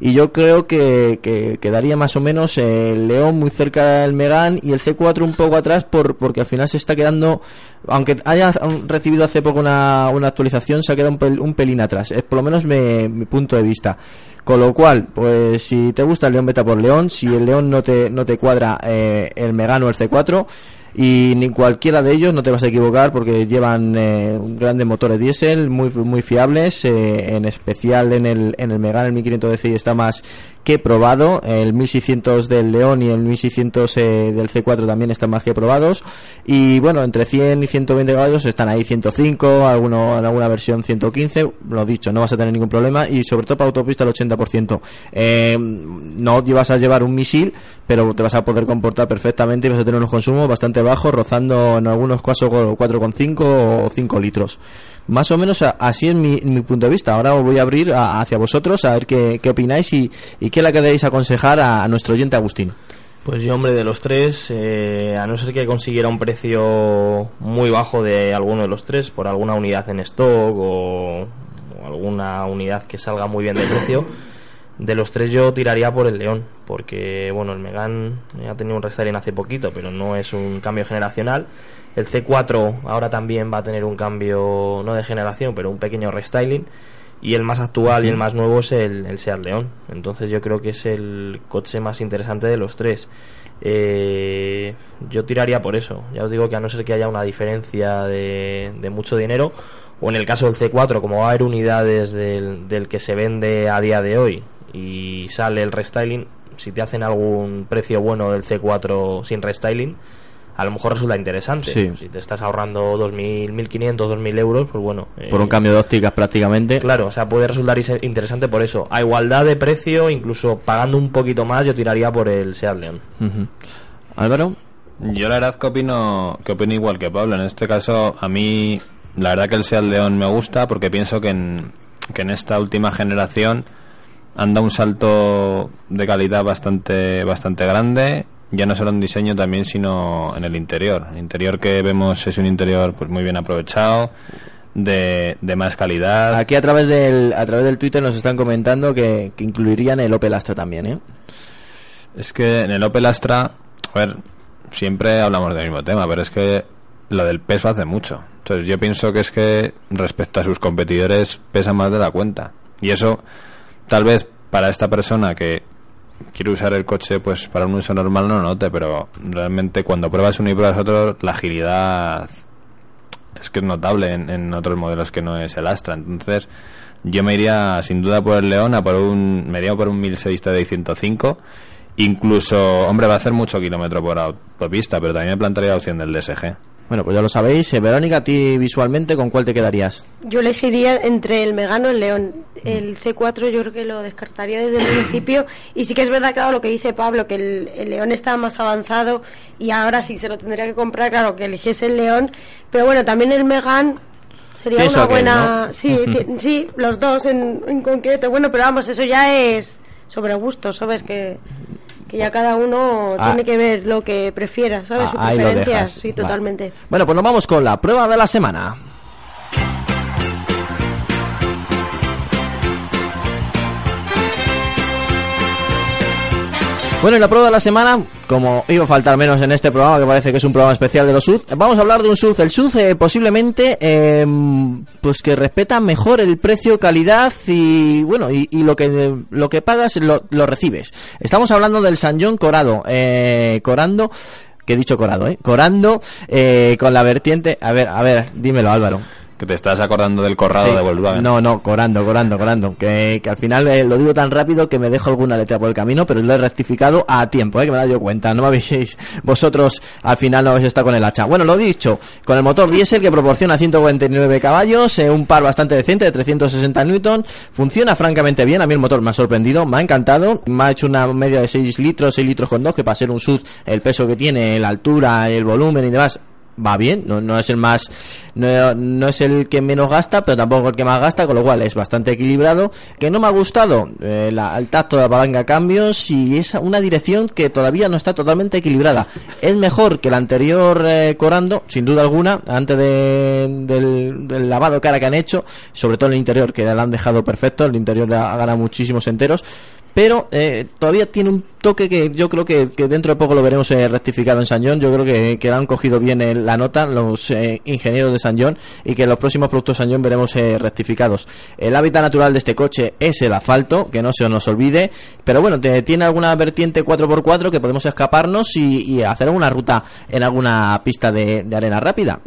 y yo creo que, que quedaría más o menos el León muy cerca del Megane y el C4 un poco atrás por, porque al final se está quedando, aunque haya recibido hace poco una, una actualización, se ha quedado un, pel- un pelín atrás. Es por lo menos me- mi punto de vista. Con lo cual, pues si te gusta el León, vete por León. Si el León no te, no te cuadra eh, el Megane o el C4, y ni cualquiera de ellos no te vas a equivocar porque llevan eh, grandes motores diésel muy muy fiables eh, en especial en el en el Megane el 1500 DCI está más que probado. El 1600 del León y el 1600 eh, del C4 también están más que probados. Y bueno entre 100 y 120 caballos están ahí 105 alguno en alguna versión 115 lo dicho no vas a tener ningún problema. Y sobre todo para autopista el 80% eh, no vas a llevar un misil pero te vas a poder comportar perfectamente y vas a tener unos consumos bastante bajos rozando en algunos casos con 4,5 o 5 litros. Más o menos así es mi, punto de vista. Ahora os voy a abrir a- hacia vosotros a ver qué, qué opináis y, y qué le queréis aconsejar a, nuestro oyente Agustín Pues yo, hombre, de los tres, eh, a no ser que consiguiera un precio muy bajo de alguno de los tres, por alguna unidad en stock o, alguna unidad que salga muy bien de precio, de los tres yo tiraría por el León, porque, bueno, el Megane ha tenido un restyling hace poquito, pero no es un cambio generacional. El C4 ahora también va a tener un cambio, no de generación, pero un pequeño restyling. Y el más actual y el más nuevo es el, el Seat León. Entonces yo creo que es el coche más interesante de los tres. Eh, yo tiraría por eso. Ya os digo que a no ser que haya una diferencia de, mucho dinero, o en el caso del C4, como va a haber unidades del, del que se vende a día de hoy y sale el restyling, si te hacen algún precio bueno del C4 sin restyling, a lo mejor resulta interesante. Sí. Si te estás ahorrando 2.000, 1.500, 2.000 euros, pues bueno. por un eh, cambio de ópticas prácticamente Claro, o sea, puede resultar interesante por eso. A igualdad de precio, incluso pagando un poquito más, yo tiraría por el Seat León. Álvaro Yo la verdad que opino, que opino igual que Pablo. En este caso, a mí la verdad que el Seat León me gusta porque pienso que en, que en esta última generación han dado un salto de calidad bastante, bastante grande ya no solo en diseño también sino en el interior el interior que vemos es un interior pues muy bien aprovechado de, de más calidad Aquí a través del a través del Twitter nos están comentando que, que incluirían el Opel Astra también, ¿eh? Es que en el Opel Astra, a ver, siempre hablamos del mismo tema, pero es que lo del peso hace mucho. Entonces yo pienso que es que respecto a sus competidores pesa más de la cuenta. Y eso, tal vez para esta persona que quiere usar el coche pues para un uso normal no note, pero realmente cuando pruebas uno y pruebas otro, la agilidad es que es notable en, en otros modelos que no es el Astra. Entonces yo me iría sin duda por el León, a por un, me iría por un 1006 TDI 105 Incluso, hombre, va a hacer mucho kilómetro por autopista, pero también me plantearía la opción del DSG. Bueno, pues ya lo sabéis. Eh, Verónica, a ti visualmente, ¿con cuál te quedarías? Yo elegiría entre el Megano y el León. El C4 yo creo que lo descartaría desde el principio. Y sí que es verdad, claro, lo que dice Pablo, que el, el León está más avanzado y ahora sí se lo tendría que comprar, claro, que eligiese el León. Pero bueno, también el Megan sería una buena... no. Sí, sí, los dos en, en concreto. Bueno, pero vamos, eso ya es sobre gusto, ¿sabes? Que, que ya cada uno Ah. tiene que ver lo que prefiera, ¿sabes? Ah, Sus preferencias, sí, Vale. totalmente. Bueno, pues nos vamos con la prueba de la semana. Bueno, y la prueba de la semana, como iba a faltar menos en este programa, que parece que es un programa especial de los SUV, vamos a hablar de un SUV. El SUV eh, posiblemente, eh, pues que respeta mejor el precio, calidad y, bueno, y, lo que lo que pagas lo, lo recibes. Estamos hablando del San John Corado, eh, Corando, que he dicho Corado, eh, Corando, eh, con la vertiente, a ver, a ver, dímelo Álvaro. Que te estás acordando del corrado Sí. de Volkswagen. No, no, corando, corando, corando. Que, que al final eh, lo digo tan rápido que me dejo alguna letra por el camino, pero lo he rectificado a tiempo, eh, que me he dado yo cuenta. No me aviséis vosotros, al final no habéis estado con el hacha. Bueno, lo dicho, con el motor diésel que proporciona 149 caballos, eh, un par bastante decente de 360 newton, funciona francamente bien. A mí el motor me ha sorprendido, me ha encantado. Me ha hecho una media de 6 litros, 6 litros con 2, que para ser un SUV, el peso que tiene, la altura, el volumen y demás, va bien, no, no es el más no, no es el que menos gasta, pero tampoco el que más gasta, con lo cual es bastante equilibrado. Que no me ha gustado eh, la- el tacto de la palanca cambios y es una dirección que todavía no está totalmente equilibrada. Es mejor que el anterior eh, Corando, sin duda alguna, antes de- del, lavado cara que han hecho, sobre todo en el interior, que la han dejado perfecto, el interior ha ganado muchísimos enteros pero eh, todavía tiene un toque que yo creo que, dentro de poco lo veremos eh, rectificado en San John. Yo creo que, que han cogido bien eh, la nota los eh, ingenieros de San John y que los próximos productos San John veremos rectificados. El hábitat natural de este coche es el asfalto, que no se nos olvide, pero bueno, te- tiene alguna vertiente 4x4 que podemos escaparnos y, hacer una ruta en alguna pista de, de arena rápida.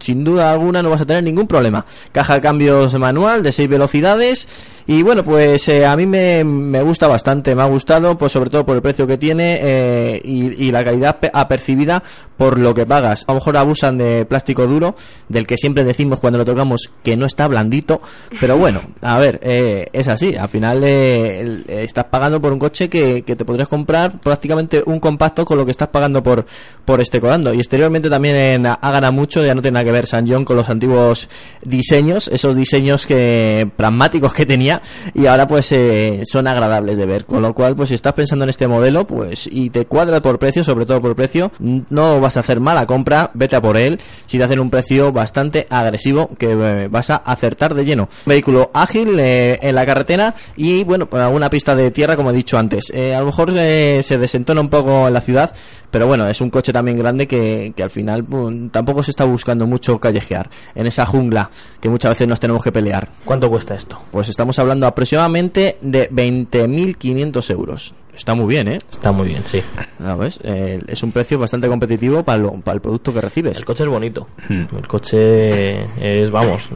Sin duda alguna no vas a tener ningún problema. Caja de cambios manual de 6 velocidades. Y bueno, pues eh, a mí me, me gusta bastante, me ha gustado, pues sobre todo por el precio que tiene eh, y, y la calidad pe- apercibida por lo que pagas. A lo mejor abusan de plástico duro, del que siempre decimos cuando lo tocamos que no está blandito, pero bueno, a ver, eh, es así. Al final eh, estás pagando por un coche que, que te podrías comprar prácticamente un compacto con lo que estás pagando por, por este Corando. Y exteriormente también ha ganado mucho, ya no tiene nada que ver San John con los antiguos diseños, esos diseños que pragmáticos que tenía y ahora pues eh, son agradables de ver. Con lo cual, pues si estás pensando en este modelo, pues y te cuadra por precio, sobre todo por precio, no vas a hacer mala compra, vete a por él, si te hacen un precio bastante agresivo que eh, vas a acertar de lleno. Un vehículo ágil eh, en la carretera y bueno, una pista de tierra como he dicho antes. Eh, a lo mejor se desentona un poco en la ciudad, pero bueno, es un coche también grande que, que al final pues, tampoco se está buscando mucho callejear en esa jungla que muchas veces nos tenemos que pelear. ¿Cuánto cuesta esto? Pues estamos hablando aproximadamente de 20.500 euros. Está muy bien, ¿eh? Está muy bien, sí. ¿No ves? Eh, es un precio bastante competitivo para, lo- para el producto que recibes. El coche es bonito. El coche es, vamos,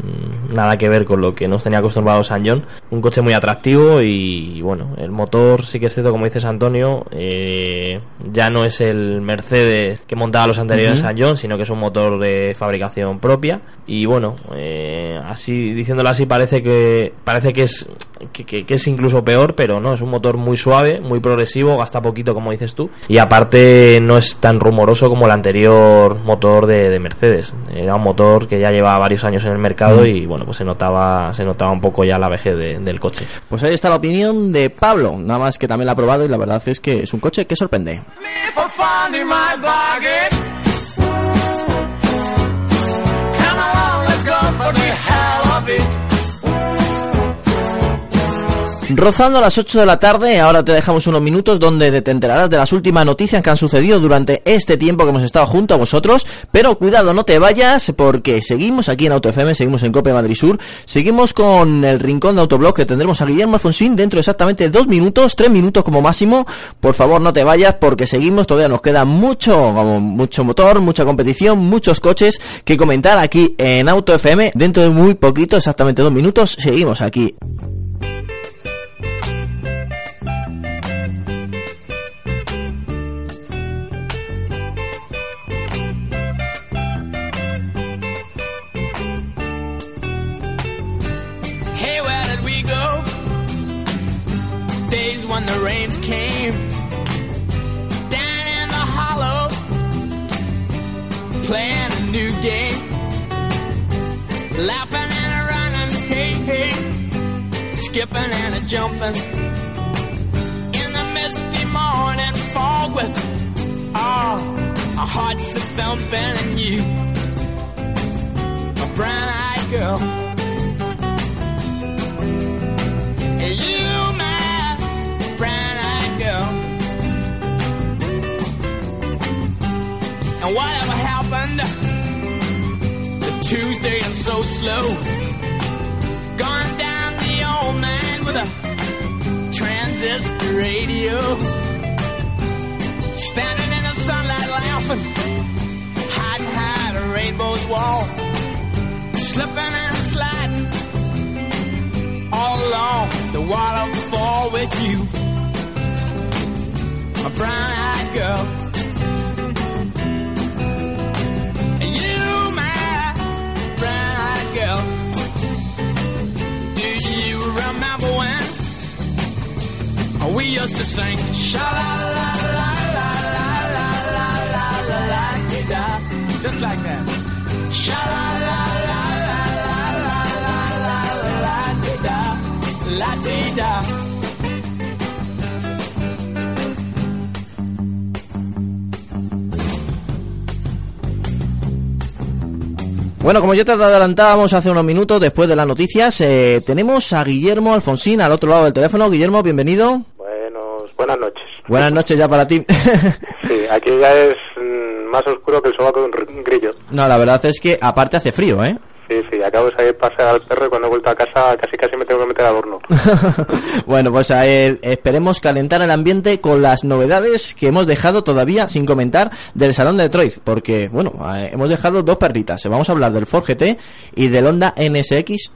nada que ver con lo que nos tenía acostumbrado San John. Un coche muy atractivo y, bueno, el motor sí que es cierto, como dices Antonio, eh, ya no es el Mercedes que montaba los anteriores. San John, sino que es un motor de fabricación propia. Y bueno, eh, así diciéndolo así parece que parece que es que, que- que es incluso peor, pero no, es un motor muy suave, muy progresivo, gasta poquito, como dices tú, y aparte no es tan rumoroso como el anterior motor de, de Mercedes. Era un motor que ya lleva varios años en el mercado Mm. y bueno, pues se notaba, se notaba un poco ya la vejez de- del coche. Pues ahí está la opinión de Pablo, nada más que también la ha probado y la verdad es que es un coche que sorprende. for finding my bargain. Come along, let's go for the hell of it. Rozando a las 8 de la tarde, ahora te dejamos unos minutos donde te enterarás de las últimas noticias que han sucedido durante este tiempo que hemos estado junto a vosotros. Pero cuidado, no te vayas porque seguimos aquí en Auto FM, seguimos en Cope Madrid Sur, seguimos con el rincón de Autoblog que tendremos a Guillermo Alfonsín dentro de exactamente dos minutos, tres minutos como máximo. Por favor, no te vayas porque seguimos, todavía nos queda mucho, como mucho motor, mucha competición, muchos coches que comentar aquí en Auto FM. Dentro de muy poquito, exactamente dos minutos, seguimos aquí. Playing a new game, laughing and a running, hey hey, skipping and a jumping in the misty morning fog with oh, our hearts a thumping and you, a brown-eyed girl. You, my brown-eyed girl. And to Tuesday and so slow? Gone down the old man with a transistor radio. Standing in the sunlight laughing, hiding behind a rainbow's wall. Slipping and sliding all along the waterfall with you, a brown-eyed girl. Bueno, como ya te adelantábamos hace unos minutos, después de las noticias, tenemos a Guillermo Alfonsín al otro lado del teléfono. Guillermo, bienvenido. Buenas noches. Buenas noches ya para ti. Sí, aquí ya es mm, más oscuro que el sobaco de un grillo. no, la verdad es que aparte hace frío, ¿eh? Sí, sí, acabo de salir a pasear al perro y cuando he vuelto a casa casi casi me tengo que meter al horno. bueno, pues eh, esperemos calentar el ambiente con las novedades que hemos dejado todavía sin comentar del Salón de Detroit, porque, bueno, eh, hemos dejado dos perritas. Vamos a hablar del Ford GT y del Honda NSX.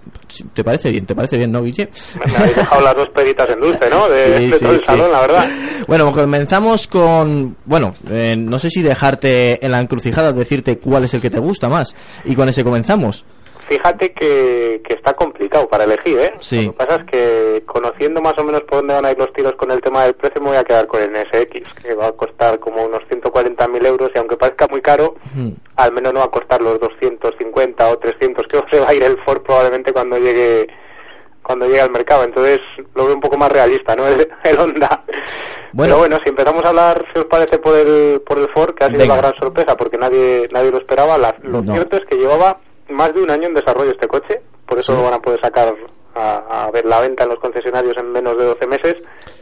¿Te parece bien? ¿Te parece bien, no, Guille? Me habéis dejado las dos peritas en dulce, ¿no? De, Sí, de sí, todo el sí. salón, la verdad. Bueno, comenzamos con... Bueno, eh, no sé si dejarte en la encrucijada, decirte cuál es el que te gusta más. Y con ese comenzamos. Fíjate que, que está complicado para elegir, ¿eh? Sí. Lo que pasa es que conociendo más o menos por dónde van a ir los tiros con el tema del precio, me voy a quedar con el NSX, que va a costar como unos 140.000 euros y aunque parezca muy caro, Hmm. al menos no va a costar los 250 o 300 que se va a ir el Ford probablemente cuando llegue cuando llegue al mercado. Entonces lo veo un poco más realista, ¿no? El, el Honda. Bueno. Pero bueno, si empezamos a hablar, si os parece, por el, por el Ford, que ha sido Venga. la gran sorpresa, porque nadie nadie lo esperaba, la- lo No. cierto es que llevaba más de un año en desarrollo este coche, por eso Sí. lo van a poder sacar a, a ver la venta en los concesionarios en menos de 12 meses,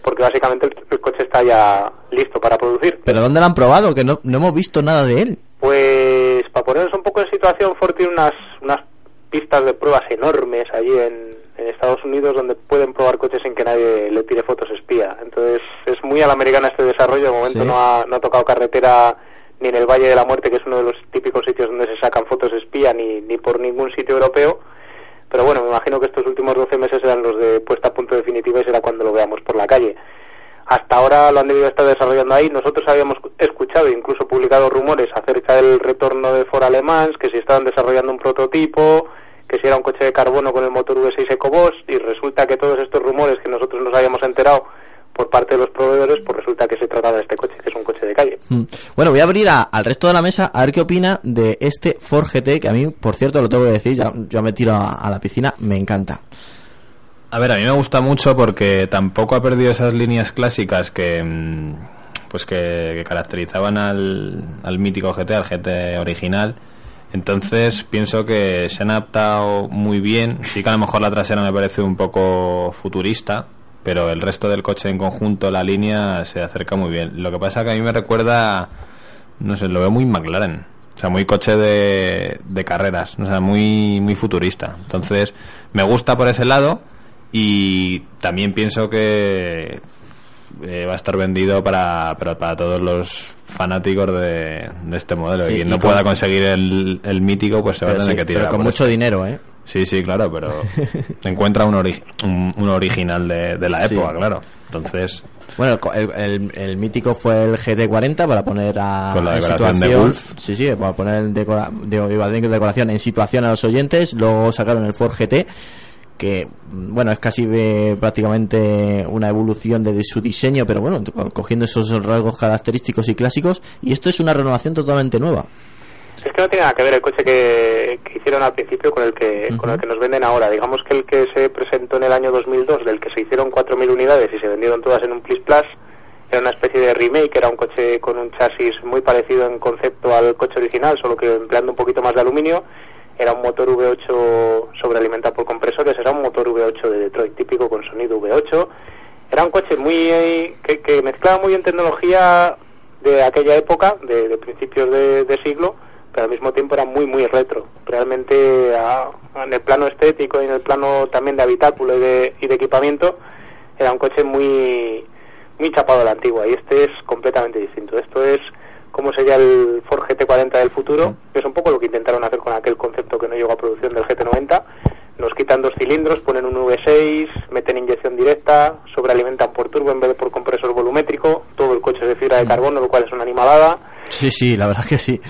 porque básicamente el, el coche está ya listo para producir. ¿Pero dónde lo han probado? Que no, no hemos visto nada de él. Pues para ponernos un poco en situación, Ford tiene unas, unas pistas de pruebas enormes allí en, en Estados Unidos donde pueden probar coches sin que nadie le tire fotos espía. Entonces es muy a la americana este desarrollo, de momento Sí. no, ha, no ha tocado carretera ni en el Valle de la Muerte, que es uno de los típicos sitios donde se sacan fotos espía, ni, ni por ningún sitio europeo. Pero bueno, me imagino que estos últimos 12 meses serán los de puesta a punto definitiva y será cuando lo veamos por la calle. Hasta ahora lo han debido estar desarrollando ahí. Nosotros habíamos escuchado e incluso publicado rumores acerca del retorno de Ford Alemans, que si estaban desarrollando un prototipo, que si era un coche de carbono con el motor V6 EcoBoost, y resulta que todos estos rumores que nosotros nos habíamos enterado, por parte de los proveedores, pues resulta que se trata de este coche, que es un coche de calle. Mm. Bueno, voy a abrir a- al resto de la mesa a ver qué opina de este Ford GT, que a mí, por cierto, lo tengo que decir, ya, yo me tiro a, a la piscina, me encanta. A ver, a mí me gusta mucho porque tampoco ha perdido esas líneas clásicas que mm, pues que, que caracterizaban al, al mítico GT, al GT original. Entonces pienso que se han adaptado muy bien. Sí que a lo mejor la trasera me parece un poco futurista, pero el resto del coche en conjunto, la línea, se acerca muy bien. Lo que pasa que a mí me recuerda, no sé, lo veo muy McLaren. O sea, muy coche de, de carreras, o sea, muy, muy futurista. Entonces, me gusta por ese lado y también pienso que eh, va a estar vendido para, para, para todos los fanáticos de, de este modelo. Sí, y quien no con- pueda conseguir el, el mítico, pues se va a tener sí, que tirar. pero con mucho este. dinero, ¿eh? Sí, sí, claro, pero encuentra un, ori- un, un original de, de la Sí. época, claro. Entonces, Bueno, el, el- el mítico fue el GT40 para poner a Con la en decoración de Wolf. Sí, sí, para poner decora- de, decoración en situación a los oyentes. Luego sacaron el Ford GT, que bueno, es casi eh, prácticamente una evolución de, de su diseño, pero bueno, co- cogiendo esos rasgos característicos y clásicos. Y esto es una renovación totalmente nueva. Es que no tiene nada que ver el coche que, que hicieron al principio con el que con el que nos venden ahora. Digamos que el que se presentó en el año 2002, del que se hicieron 4.000 unidades y se vendieron todas en un Plus Plus, era una especie de remake, era un coche con un chasis muy parecido en concepto al coche original, solo que empleando un poquito más de aluminio. Era un motor V8 sobrealimentado por compresores, era un motor V8 de Detroit típico con sonido V8. Era un coche muy que, que mezclaba muy bien tecnología de aquella época, de, de principios de, de siglo, pero al mismo tiempo era muy, muy retro. Realmente, a- en el plano estético y en el plano también de habitáculo y de, y de equipamiento, era un coche muy, muy chapado a la antigua. Y este es completamente distinto. Esto es como sería el Ford GT40 del futuro, que es un poco lo que intentaron hacer con aquel concepto que no llegó a producción del GT90. Nos quitan dos cilindros, ponen un V6, meten inyección directa, sobrealimentan por turbo en vez de por compresor volumétrico, todo el coche es de fibra de carbono, lo cual es una animalada. Sí, sí, la verdad que sí.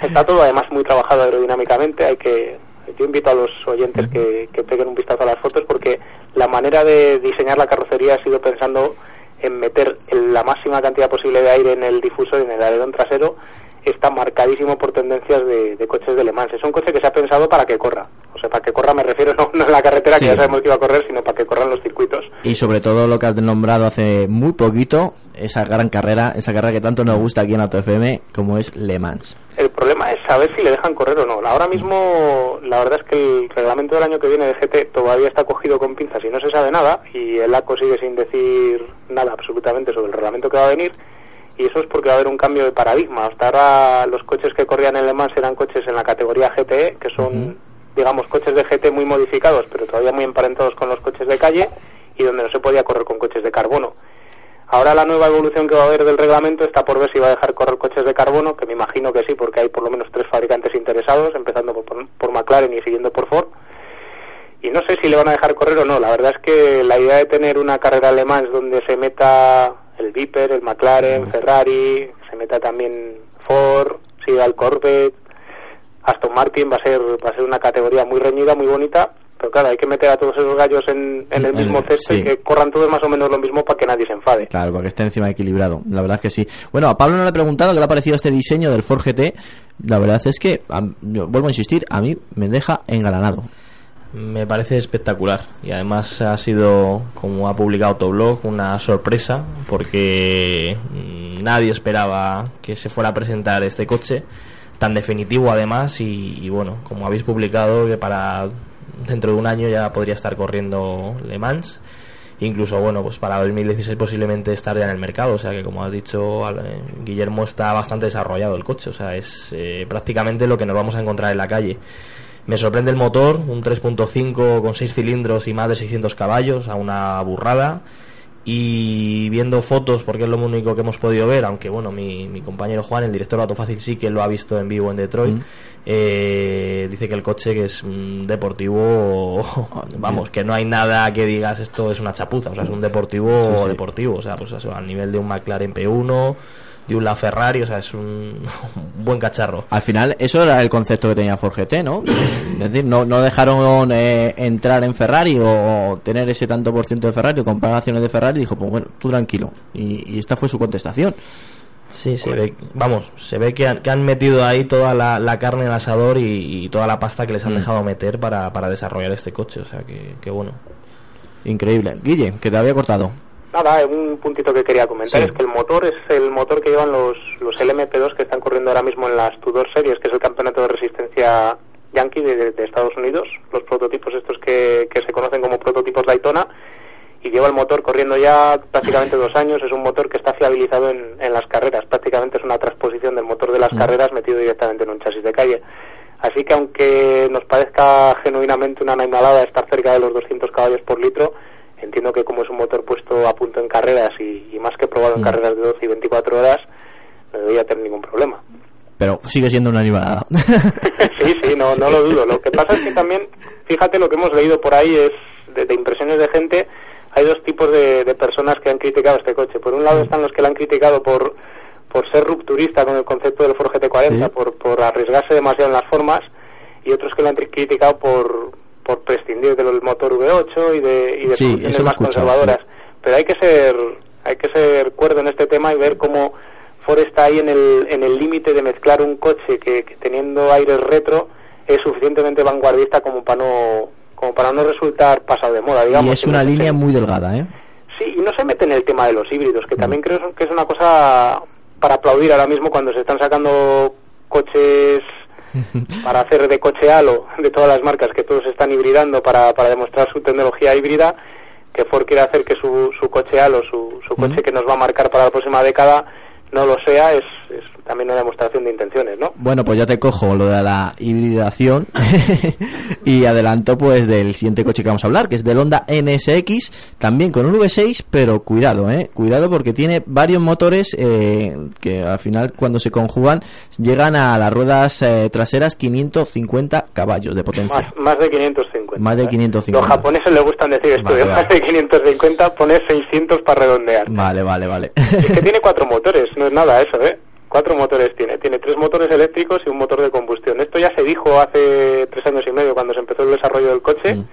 Está todo además muy trabajado aerodinámicamente. Hay que, yo invito a los oyentes que, que peguen un vistazo a las fotos porque la manera de diseñar la carrocería ha sido pensando en meter la máxima cantidad posible de aire en el difusor y en el alerón trasero. Está marcadísimo por tendencias de, de coches de Le Mans. Es un coche que se ha pensado para que corra. O sea, para que corra me refiero no, no en la carretera Sí. que ya sabemos que iba a correr, sino para que corran los circuitos. Y sobre todo lo que has nombrado hace muy poquito, esa gran carrera, esa carrera que tanto nos gusta aquí en Auto FM, como es Le Mans. El problema es saber si le dejan correr o no. Ahora mismo, la verdad es que el reglamento del año que viene de GT todavía está cogido con pinzas y no se sabe nada. Y el ACO sigue sin decir nada absolutamente sobre el reglamento que va a venir. Y eso es porque va a haber un cambio de paradigma. Hasta ahora, los coches que corrían en Le Mans eran coches en la categoría GTE, que son, digamos, coches de GT muy modificados, pero todavía muy emparentados con los coches de calle y donde no se podía correr con coches de carbono. Ahora la nueva evolución que va a haber del reglamento está por ver si va a dejar correr coches de carbono, que me imagino que sí, porque hay por lo menos tres fabricantes interesados, empezando por, por McLaren y siguiendo por Ford. Y no sé si le van a dejar correr o no. La verdad es que la idea de tener una carrera alemán donde se meta el Viper, el McLaren, Ferrari, se meta también Ford, siga el Corvette, Aston Martin va a ser va a ser una categoría muy reñida, muy bonita, pero claro, hay que meter a todos esos gallos en, en el mismo césped sí. y que corran todos más o menos lo mismo para que nadie se enfade. Claro, para que esté encima equilibrado. La verdad es que sí. Bueno, a Pablo no le he preguntado qué le ha parecido este diseño del Ford GT. La verdad es que, a- yo vuelvo a insistir, a mí me deja engalanado. Me parece espectacular y además ha sido, como ha publicado Autoblog, una sorpresa porque mm, nadie esperaba que se fuera a presentar este coche tan definitivo además y, bueno, como habéis publicado que para dentro de un año ya podría estar corriendo Le Mans incluso bueno pues para 2016 posiblemente estar ya en el mercado o sea que como has dicho eh, Guillermo está bastante desarrollado el coche o sea es eh, prácticamente lo que nos vamos a encontrar en la calle me sorprende el motor, un 3.5 con 6 cilindros y más de 600 caballos, a una burrada. Y viendo fotos, porque es lo único que hemos podido ver, aunque bueno, mi, mi compañero Juan, el director de Autofácil, sí que lo ha visto en vivo en Detroit. Mm. eh, dice que el coche que es un deportivo, vamos, que no hay nada que digas esto es una chapuza, o sea, es un deportivo Sí, sí. deportivo, o sea, pues eso, al nivel de un McLaren P1, de un La Ferrari, o sea, es un, un buen cacharro. Al final, eso era el concepto que tenía Ford GT, ¿no? Es decir, no, no dejaron eh, entrar en Ferrari o tener ese tanto por ciento de Ferrari o comprar acciones de Ferrari. Dijo, pues bueno, tú tranquilo. Y, y esta fue su contestación. Sí, se ve, vamos, se ve que han, que han metido ahí toda la, la carne en el asador y, y toda la pasta que les han Mm. dejado meter para, para desarrollar este coche, o sea, que, que bueno. Increíble. Guille, que te había cortado. Nada, un puntito que quería comentar Sí. es que el motor es el motor que llevan los, los LMP2 que están corriendo ahora mismo en las Tudor Series, que es el campeonato de resistencia yankee de, Estados Unidos, los prototipos estos que, que se conocen como prototipos Daytona, y lleva el motor corriendo ya prácticamente dos años, es un motor que está fiabilizado en, en las carreras, prácticamente es una transposición del motor de las carreras metido directamente en un chasis de calle. Así que aunque nos parezca genuinamente una animalada estar cerca de los 200 caballos por litro, entiendo que como es un motor puesto a punto en carreras y, y más que probado en Mm. carreras de 12 y 24 horas, no debería tener ningún problema. Pero sigue siendo una animalada. sí, sí, no, no lo dudo. Lo que pasa es que también, fíjate, lo que hemos leído por ahí es de, de impresiones de gente. Hay dos tipos de, de personas que han criticado este coche. Por un lado están los que lo han criticado por, por ser rupturista con el concepto del Ford GT40, Sí. por, por arriesgarse demasiado en las formas, y otros que lo han criticado por, por prescindir del motor V8 y de, y de Sí, eso más conservadoras. sí. Pero hay que ser hay que ser cuerdo en este tema y ver cómo Ford está ahí en el en el límite de mezclar un coche que, que teniendo aires retro es suficientemente vanguardista como para no como para no resultar pasado de moda, digamos. y es una no línea muy delgada, ¿eh? Sí, y no se mete en el tema de los híbridos, que Mm. también creo que es una cosa para aplaudir ahora mismo cuando se están sacando coches para hacer de coche halo de todas las marcas que todos están hibridando para, para demostrar su tecnología híbrida, que Ford quiere hacer que su, su coche halo, su, su coche que nos va a marcar para la próxima década, no lo sea, es, es también una demostración de intenciones, ¿no? Bueno, pues ya te cojo lo de la hibridación y adelanto pues del siguiente coche que vamos a hablar, que es del Honda NSX, también con un V6, pero cuidado, eh, cuidado porque tiene varios motores eh, que al final cuando se conjugan llegan a las ruedas eh, traseras 550 caballos de potencia. Más, más de 550. Más de ¿eh? 550. Los japoneses les gustan decir esto, Vale, de vale. más de 550 poner 600 para redondear. Vale, vale, vale. Es que tiene cuatro motores, no es nada eso, ¿eh? Cuatro motores tiene. Tiene tres motores eléctricos y un motor de combustión. Esto ya se dijo hace tres años y medio cuando se empezó el desarrollo del coche. Mm.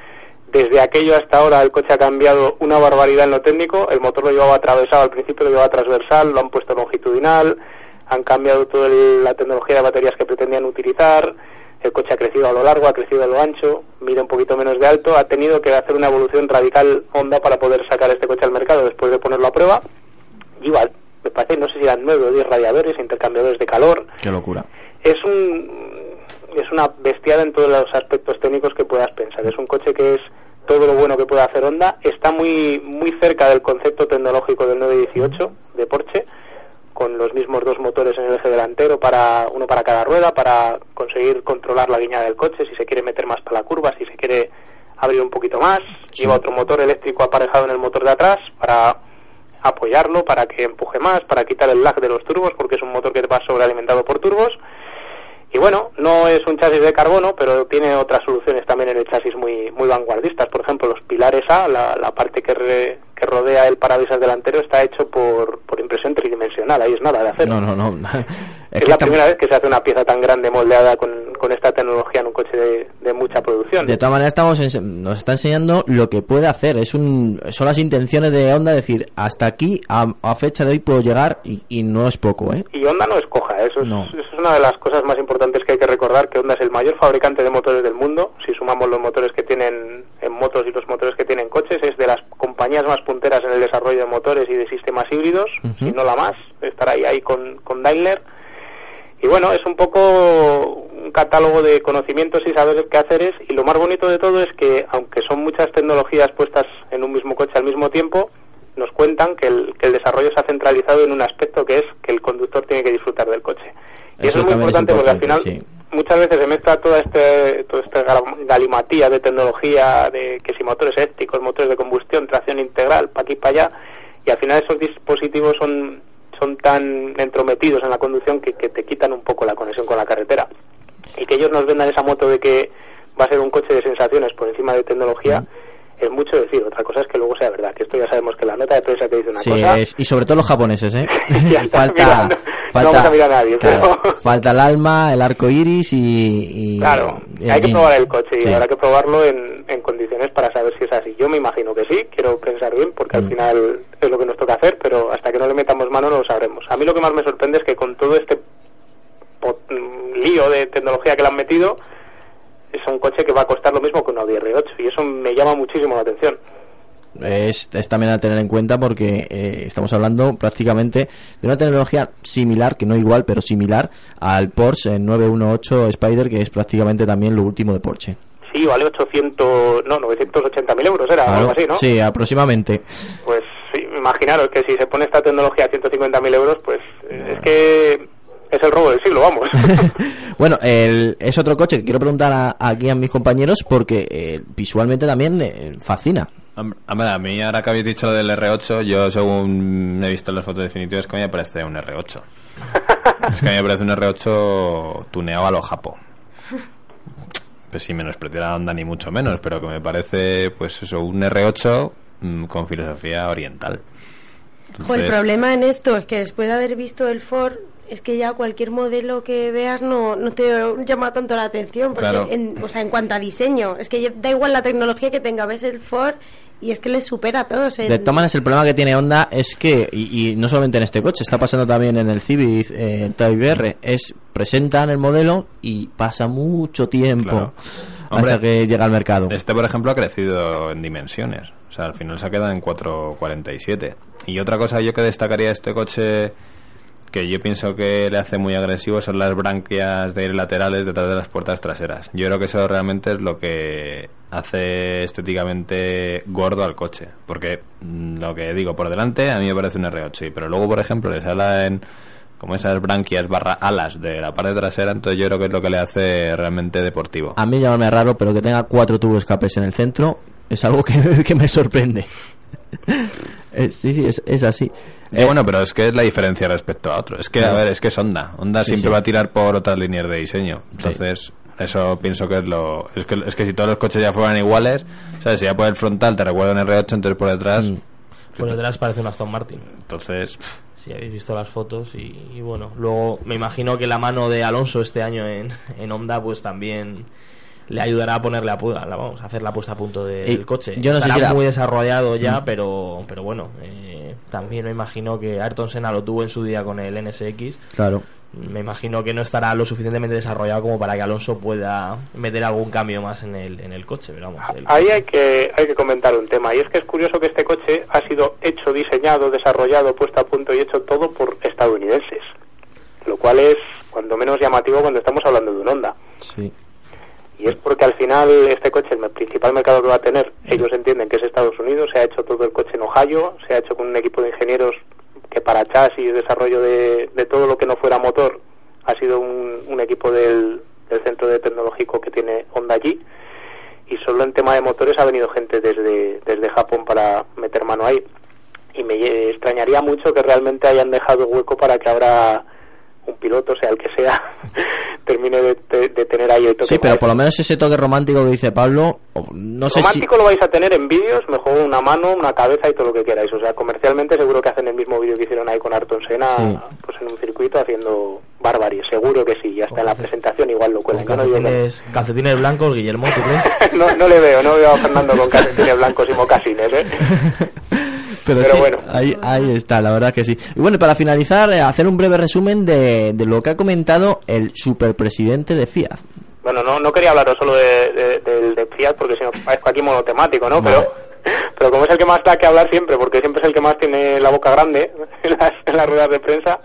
Desde aquello hasta ahora el coche ha cambiado una barbaridad en lo técnico. El motor lo llevaba atravesado, al principio lo llevaba transversal, lo han puesto longitudinal, han cambiado toda el- la tecnología de baterías que pretendían utilizar. El coche ha crecido a lo largo, ha crecido a lo ancho, mide un poquito menos de alto. Ha tenido que hacer una evolución radical Honda para poder sacar este coche al mercado después de ponerlo a prueba. Lleva, me parece, no sé si eran nueve o diez radiadores, intercambiadores de calor. Qué locura. Es un es una bestiada en todos los aspectos técnicos que puedas pensar. Es un coche que es todo lo bueno que puede hacer Honda. Está muy muy cerca del concepto tecnológico del 918 de Porsche, con los mismos dos motores en el eje delantero, para uno para cada rueda, para conseguir controlar la línea del coche, si se quiere meter más para la curva, si se quiere abrir un poquito más. Lleva otro motor eléctrico aparejado en el motor de atrás para apoyarlo, para que empuje más, para quitar el lag de los turbos, porque es un motor que va sobrealimentado por turbos. Y bueno, no es un chasis de carbono, pero tiene otras soluciones también en el chasis muy muy vanguardistas. Por ejemplo, los pilares A, la, parte que, re- que rodea el parabrisas delantero, está hecho por, por impresión tridimensional. Ahí es nada de acero. No, no, no. Es, la primera vez que se hace una pieza tan grande moldeada con, con esta tecnología en un coche de, de mucha producción. De todas maneras estamos nos está enseñando lo que puede hacer. Es un son las intenciones de Honda decir hasta aquí a, a fecha de hoy puedo llegar y, y no es poco, ¿eh? Y Honda no es coja, eso es, No. eso es una de las cosas más importantes que hay que recordar, que Honda es el mayor fabricante de motores del mundo, si sumamos los motores que tienen en motos y los motores que tienen coches, es de las compañías más punteras en el desarrollo de motores y de sistemas híbridos, Ujú. si no la más, estará ahí, ahí con, con Daimler. Y bueno, es un poco un catálogo de conocimientos y saber qué hacer es, y lo más bonito de todo es que, aunque son muchas tecnologías puestas en un mismo coche al mismo tiempo, nos cuentan que el, que el desarrollo se ha centralizado en un aspecto que es que el conductor tiene que disfrutar del coche. Y Eso eso, es muy es importante, porque al final sí. muchas veces se mezcla toda este, toda esta gal- galimatía de tecnología, de que si motores éticos, motores de combustión, tracción integral, para aquí para allá, y al final esos dispositivos son, son tan entrometidos en la conducción que, que te quitan un poco la conexión con la carretera. Y que ellos nos vendan esa moto de que va a ser un coche de sensaciones por encima de tecnología, es mucho decir. Otra cosa es que luego sea verdad, que esto ya sabemos que la nota de prensa te dice una Sí, cosa. es- y sobre todo los japoneses, ¿eh? Falta, mira, no- falta, vamos a mirar a nadie, claro, pero- falta el alma, el arco iris y, y- Claro, y hay que probar el coche y Sí. habrá que probarlo en, en condiciones para saber si es así. Yo me imagino que sí, quiero pensar bien porque al Mm. final es lo que nos toca hacer, pero hasta que no le metamos mano no lo sabremos. A mí lo que más me sorprende es que con todo este mm, lío de tecnología que le han metido, es un coche que va a costar lo mismo que un Audi R8 y eso me llama muchísimo la atención. Es, es también a tener en cuenta porque eh, estamos hablando prácticamente de una tecnología similar, que no igual, pero similar al Porsche 918 Spider, que es prácticamente también lo último de Porsche. Sí, vale 800, no, 980 mil euros era, algo así, ¿no? Sí, aproximadamente. Pues sí, imaginaros que si se pone esta tecnología a 150.000 euros, pues eh, es que es el robo del siglo, vamos. Bueno, el- es otro coche que quiero preguntar a- aquí a mis compañeros porque eh, visualmente también eh, fascina. Hombre, a mí ahora que habéis dicho lo del R8, yo según he visto las fotos definitivas, que a mí me parece un R8. es que a mí me parece un R8 tuneado a lo japo. Pues sin menospreciar a Honda ni mucho menos, pero que me parece, pues eso, un R8 mm, con filosofía oriental. Jo, el Entonces, problema en esto es que después de haber visto el Ford, es que ya cualquier modelo que veas no, no te llama tanto la atención. Porque Claro. en, o sea, en cuanto a diseño, es que ya da igual la tecnología que tenga, ves el Ford y es que les supera a todos. en- De todas maneras, el problema que tiene Honda es que, y, y no solamente en este coche, está pasando también en el Civic eh, Type R, es presentan el modelo y pasa mucho tiempo Claro. hasta que llega al mercado. Este, por ejemplo, ha crecido en dimensiones. O sea, al final se ha quedado en 4,47. Y otra cosa yo que destacaría de este coche que yo pienso que le hace muy agresivo son las branquias de aire laterales detrás de las puertas traseras. Yo creo que eso realmente es lo que hace estéticamente gordo al coche. Porque mm, lo que digo, por delante a mí me parece un R8. y- Pero luego, por ejemplo, le sale en como esas branquias barra alas de la parte trasera, entonces yo creo que es lo que le hace realmente deportivo. A mí llámame raro, pero que tenga cuatro tubos escapes en el centro es algo que, que me sorprende. Eh, sí, sí, es, es así. Eh, bueno, pero es que es la diferencia respecto a otro. Es que, a ver, es que es Honda. Honda Sí, siempre sí. va a tirar por otras líneas de diseño. Entonces, eso pienso que es lo... Es que, es que si todos los coches ya fueran iguales, ¿sabes? Si ya por el frontal te recuerda un R8, entonces por detrás... Mm. Por detrás parece un Aston Martin. Entonces, Si habéis visto las fotos y, y bueno, luego me imagino que la mano de Alonso este año en, en Honda pues también le ayudará a ponerle a, la- vamos, a hacer la puesta a punto de- del coche. yo no sé Estará si la- muy desarrollado ya, Mm. pero pero bueno, eh, también me imagino que Ayrton Senna lo tuvo en su día con el NSX. Claro. Me imagino que no estará lo suficientemente desarrollado como para que Alonso pueda meter algún cambio más en el, en el coche, pero vamos, el- Ahí hay que, hay que comentar un tema, y es que es curioso que este coche ha sido hecho, diseñado, desarrollado, puesto a punto y hecho todo por estadounidenses, lo cual es cuando menos llamativo cuando estamos hablando de un Honda. Sí. Y es porque al final este coche, el principal mercado que va a tener, ellos entienden que es Estados Unidos, se ha hecho todo el coche en Ohio, se ha hecho con un equipo de ingenieros que para chasis, desarrollo de, de todo lo que no fuera motor, ha sido un, un equipo del, del centro de tecnológico que tiene Honda allí. Y solo en tema de motores ha venido gente desde, desde Japón para meter mano ahí. Y me extrañaría mucho que realmente hayan dejado hueco para que ahora un piloto, sea el que sea, termine de, de- de tener ahí el toque Sí, pero por lo menos ese toque romántico que dice Pablo, o no sé si... Romántico lo vais a tener en vídeos, mejor una mano, una cabeza y todo lo que queráis. O sea, comercialmente seguro que hacen el mismo vídeo que hicieron ahí con Ayrton Senna, Sí. pues en un circuito haciendo barbarie. Seguro que sí, y hasta en la presentación igual lo cuelan. Yo no, calcetines, calcetines blancos, Guillermo, ¿tú crees? no, no le veo, no veo a Fernando con calcetines blancos y mocasines, ¿eh? Pero, Pero sí, bueno. ahí, ahí está, la verdad que sí. Y bueno, para finalizar, eh, hacer un breve resumen de, de lo que ha comentado el superpresidente de Fiat. Bueno, no, no quería hablaros solo de, de- Fiat porque si no parezco aquí monotemático, ¿no? Vale. Pero, pero como es el que más da que hablar siempre, porque siempre es el que más tiene la boca grande en las, en las ruedas de prensa,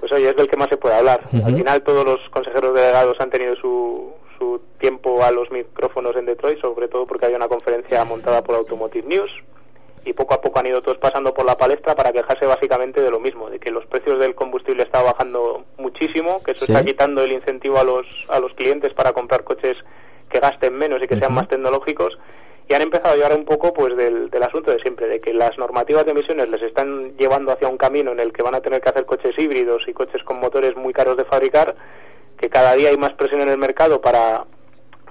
pues oye, es del que más se puede hablar. Al final todos los consejeros delegados han tenido su, su tiempo a los micrófonos en Detroit, sobre todo porque había una conferencia montada por Automotive News y poco a poco han ido todos pasando por la palestra para quejarse básicamente de lo mismo, de que los precios del combustible están bajando muchísimo, que eso Sí. está quitando el incentivo a los, a los clientes para comprar coches que gasten menos y que sean más tecnológicos y han empezado a llevar un poco pues del, del asunto de siempre, de que las normativas de emisiones les están llevando hacia un camino en el que van a tener que hacer coches híbridos y coches con motores muy caros de fabricar, que cada día hay más presión en el mercado para,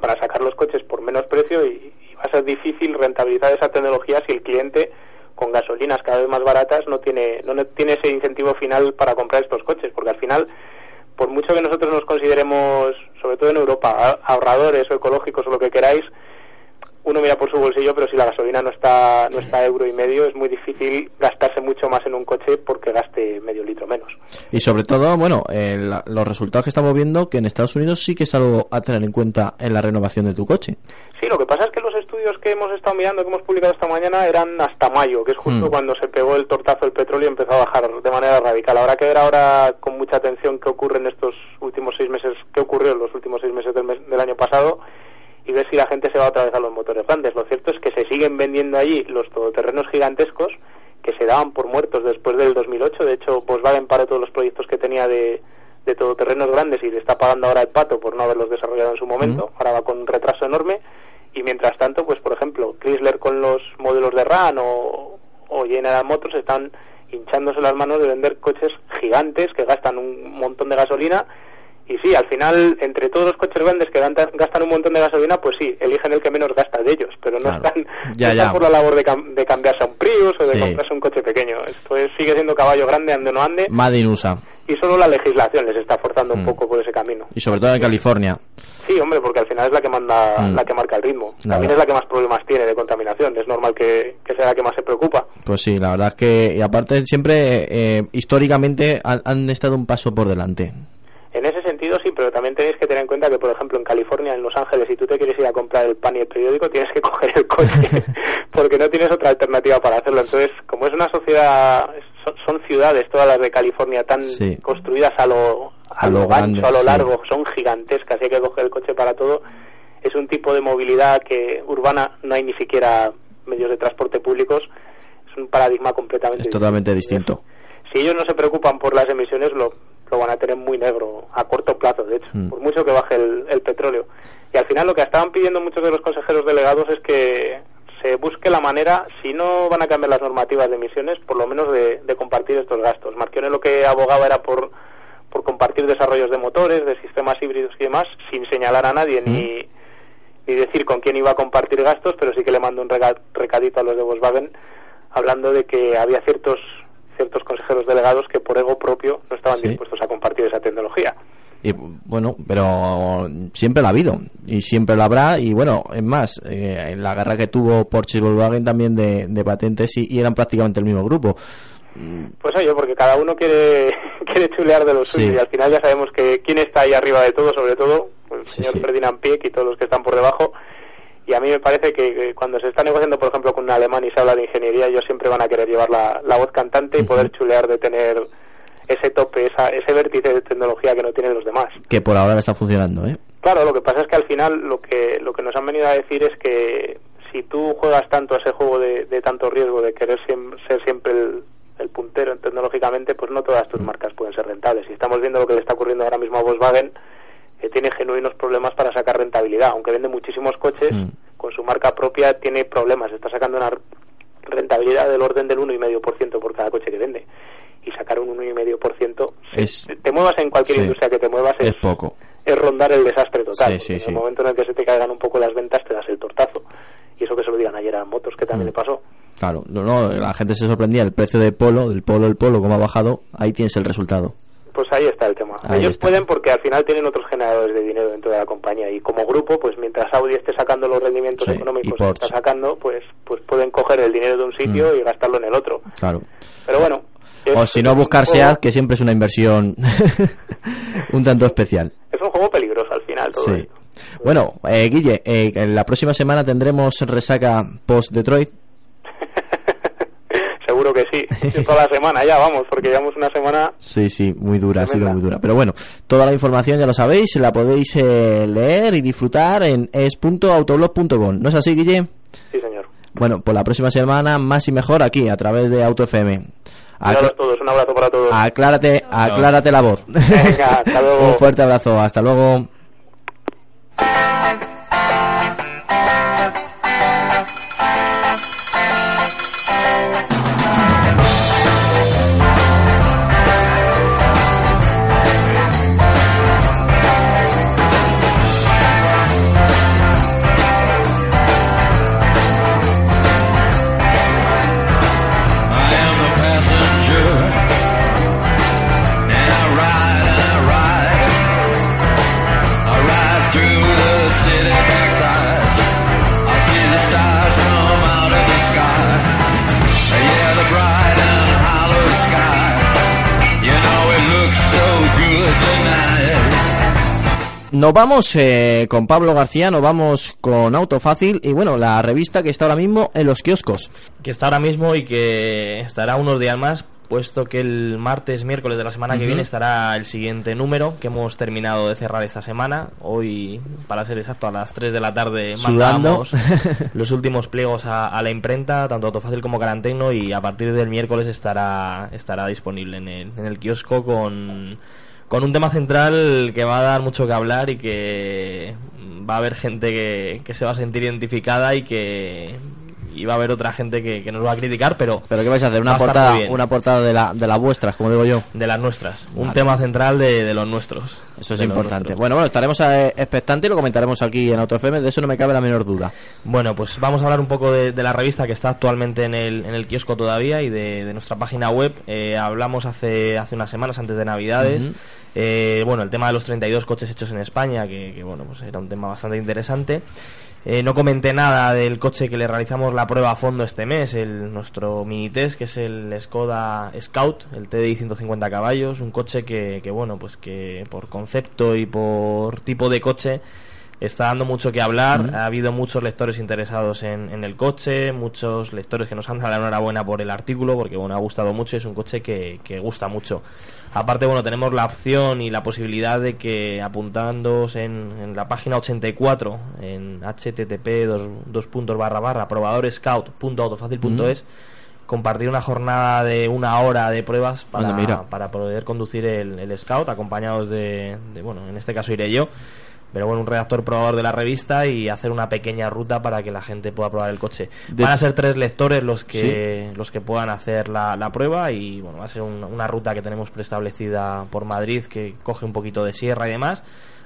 para sacar los coches por menos precio y, a ser difícil rentabilizar esa tecnología si el cliente con gasolinas cada vez más baratas no tiene no ne- tiene ese incentivo final para comprar estos coches porque al final por mucho que nosotros nos consideremos sobre todo en Europa ahorradores o ecológicos o lo que queráis uno mira por su bolsillo pero si la gasolina no está no está a euro y medio es muy difícil gastarse mucho más en un coche porque gaste medio litro menos Y sobre todo, bueno, eh, la- los resultados que estamos viendo que en Estados Unidos sí que es algo a tener en cuenta en la renovación de tu coche. Sí, lo que pasa es estudios que hemos estado mirando, que hemos publicado esta mañana, eran hasta mayo, que es justo Mm. cuando se pegó el tortazo del petróleo y empezó a bajar de manera radical. Habrá que ver ahora con mucha atención qué ocurre en estos últimos seis meses, qué ocurrió en los últimos seis meses del, mes- del año pasado y ver si la gente se va otra vez a los motores grandes. Lo cierto es que se siguen vendiendo allí los todoterrenos gigantescos que se daban por muertos después del 2008. De hecho, Volkswagen paró todos los proyectos que tenía de, de todoterrenos grandes y le está pagando ahora el pato por no haberlos desarrollado en su momento. Ahora va con un retraso enorme. Y mientras tanto, pues por ejemplo, Chrysler con los modelos de RAM o, o General Motors están hinchándose las manos de vender coches gigantes que gastan un montón de gasolina. Y sí, al final, entre todos los coches grandes que gastan un montón de gasolina, pues sí, eligen el que menos gasta de ellos, pero no Claro. están, Ya, no están ya. por la labor de, cam- de cambiarse a un Prius o de Sí. comprarse un coche pequeño. Esto es- sigue siendo caballo grande, ande o no ande, Made in USA. Y solo la legislación les está forzando Mm. un poco por ese camino. Y sobre todo en California. Sí, hombre, porque al final es la que manda, Mm. la que marca el ritmo. La También verdad. es la que más problemas tiene de contaminación. Es normal que, que sea la que más se preocupa. Pues sí, la verdad es que, y aparte, siempre, eh, históricamente, han, han estado un paso por delante. En ese sentido sí, pero también tenéis que tener en cuenta que, por ejemplo, en California, en Los Ángeles, si tú te quieres ir a comprar el pan y el periódico, tienes que coger el coche, porque no tienes otra alternativa para hacerlo. Entonces, como es una sociedad, son, son ciudades, todas las de California, tan Sí. construidas a lo, a A lo, grande, a lo sí. largo, son gigantescas, y hay que coger el coche para todo. Es un tipo de movilidad que urbana no hay ni siquiera medios de transporte públicos. Es un paradigma completamente Es totalmente distinto. si ellos no se preocupan por las emisiones, lo, lo van a tener muy negro a corto plazo, de hecho, Mm. por mucho que baje el, el petróleo. Y al final lo que estaban pidiendo muchos de los consejeros delegados es que se busque la manera, si no van a cambiar las normativas de emisiones, por lo menos de, de compartir estos gastos. Marquione lo que abogaba era por, por compartir desarrollos de motores, de sistemas híbridos y demás, sin señalar a nadie ni, ni decir con quién iba a compartir gastos, pero sí que le mando un rega- recadito a los de Volkswagen hablando de que había ciertos ciertos consejeros delegados que por ego propio no estaban Sí. dispuestos a compartir esa tecnología. Y bueno, pero siempre la ha habido y siempre la habrá. Y bueno, es más, eh, en la guerra que tuvo Porsche y Volkswagen también de, de patentes y, y eran prácticamente el mismo grupo. Pues oye, porque cada uno quiere quiere chulear de lo suyo Sí. y al final ya sabemos que quién está ahí arriba de todo, sobre todo pues, el Sí, señor sí. Ferdinand Pieck y todos los que están por debajo. Y a mí me parece que, que cuando se está negociando, por ejemplo, con un alemán y se habla de ingeniería, ellos siempre van a querer llevar la, la voz cantante y poder chulear de tener ese tope, esa, ese vértice de tecnología que no tienen los demás. Que por ahora está funcionando, ¿eh? Claro, lo que pasa es que al final lo que lo que nos han venido a decir es que si tú juegas tanto a ese juego de, de tanto riesgo de querer siem- ser siempre el, el puntero tecnológicamente, pues no todas tus marcas pueden ser rentables. Y estamos viendo lo que le está ocurriendo ahora mismo a Volkswagen, que tiene genuinos problemas para sacar rentabilidad, aunque vende muchísimos coches, Mm. con su marca propia tiene problemas, está sacando una rentabilidad del orden del 1,5% por cada coche que vende. Y sacar un 1,5%, Es- te- te muevas en cualquier sí. industria que te muevas, Es poco. es rondar el desastre total. Sí, sí, porque en el momento en el que se te caigan un poco las ventas, te das el tortazo. Y eso que se lo digan ayer a Motos, que también Mm. le pasó. Claro, no, no, la gente se sorprendía. El precio de Polo, del Polo, el Polo, cómo ha bajado. Ahí tienes el resultado. Pues ahí está el tema. Ahí Ellos está. pueden porque al final tienen otros generadores de dinero dentro de la compañía y como grupo, pues mientras Audi esté sacando los rendimientos Sí, económicos que está sacando, pues pues pueden coger el dinero de un sitio Mm. y gastarlo en el otro. Claro. Pero bueno. O si no, buscar SEAT, que siempre es una inversión un tanto especial. Es un juego peligroso al final todo Sí. esto. Bueno, eh, Guille, eh, la próxima semana tendremos resaca post-Detroit. Seguro que sí. Toda la semana ya, vamos, porque llevamos una semana Sí, sí, muy dura, ha sido muy dura. Pero bueno, toda la información ya lo sabéis, la podéis eh, leer y disfrutar en es.autoblog.com. ¿No es así, Guille? Sí, señor. Bueno, pues la próxima semana más y mejor aquí, a través de Auto FM. Cuidados todos, un abrazo para todos. Aclárate, aclárate la voz. Venga, hasta luego. Un fuerte abrazo, hasta luego. Nos vamos eh, con Pablo García, nos vamos con Auto Fácil y bueno, la revista que está ahora mismo en los kioscos. Que está ahora mismo y que estará unos días más, puesto que el martes, miércoles de la semana que viene estará el siguiente número que hemos terminado de cerrar esta semana. Hoy, para ser exacto, a las 3 de la tarde Sudando. mandamos los últimos pliegos a, a la imprenta, tanto Autofácil como Carantecno, y a partir del miércoles estará, estará disponible en el, en el kiosco con, con un tema central que va a dar mucho que hablar y que va a haber gente que, que se va a sentir identificada y que y va a haber otra gente que, que nos va a criticar, pero ¿Pero qué vais a hacer? ¿Una a portada, una portada de, la, de las vuestras, como digo yo? de las nuestras, un tema central de, de los nuestros. Eso es importante. nuestros. Bueno, bueno, estaremos eh, expectantes y lo comentaremos aquí en Auto FM, de eso no me cabe la menor duda. Bueno, pues vamos a hablar un poco de, de la revista que está actualmente en el, en el kiosco todavía y de, de nuestra página web. Eh, hablamos hace, hace unas semanas, antes de Navidades. Eh, bueno, el tema de los 32 coches hechos en España, que, bueno, pues era un tema bastante interesante. Eh, no comenté nada del coche que le realizamos la prueba a fondo este mes, el nuestro mini test, que es el Skoda Scout, el TDI 150 caballos, un coche que bueno, pues que por concepto y por tipo de coche está dando mucho que hablar. Ha habido muchos lectores interesados en, en el coche, muchos lectores que nos han dado la enhorabuena por el artículo, porque bueno, ha gustado mucho y es un coche que, que gusta mucho. Aparte, bueno, tenemos la opción y la posibilidad de que apuntándoos en, en la página 84, en http dos, dos puntos barra barra probadorescout.autofacil.es, compartir una jornada de una hora de pruebas para, mira. para poder conducir el, el Scout, acompañados de, de, bueno, en este caso iré yo, pero bueno, un redactor probador de la revista y hacer una pequeña ruta para que la gente pueda probar el coche. De- Van a ser tres lectores los que los que puedan hacer la, la prueba y bueno, va a ser un- una ruta que tenemos preestablecida por Madrid que coge un poquito de sierra y demás.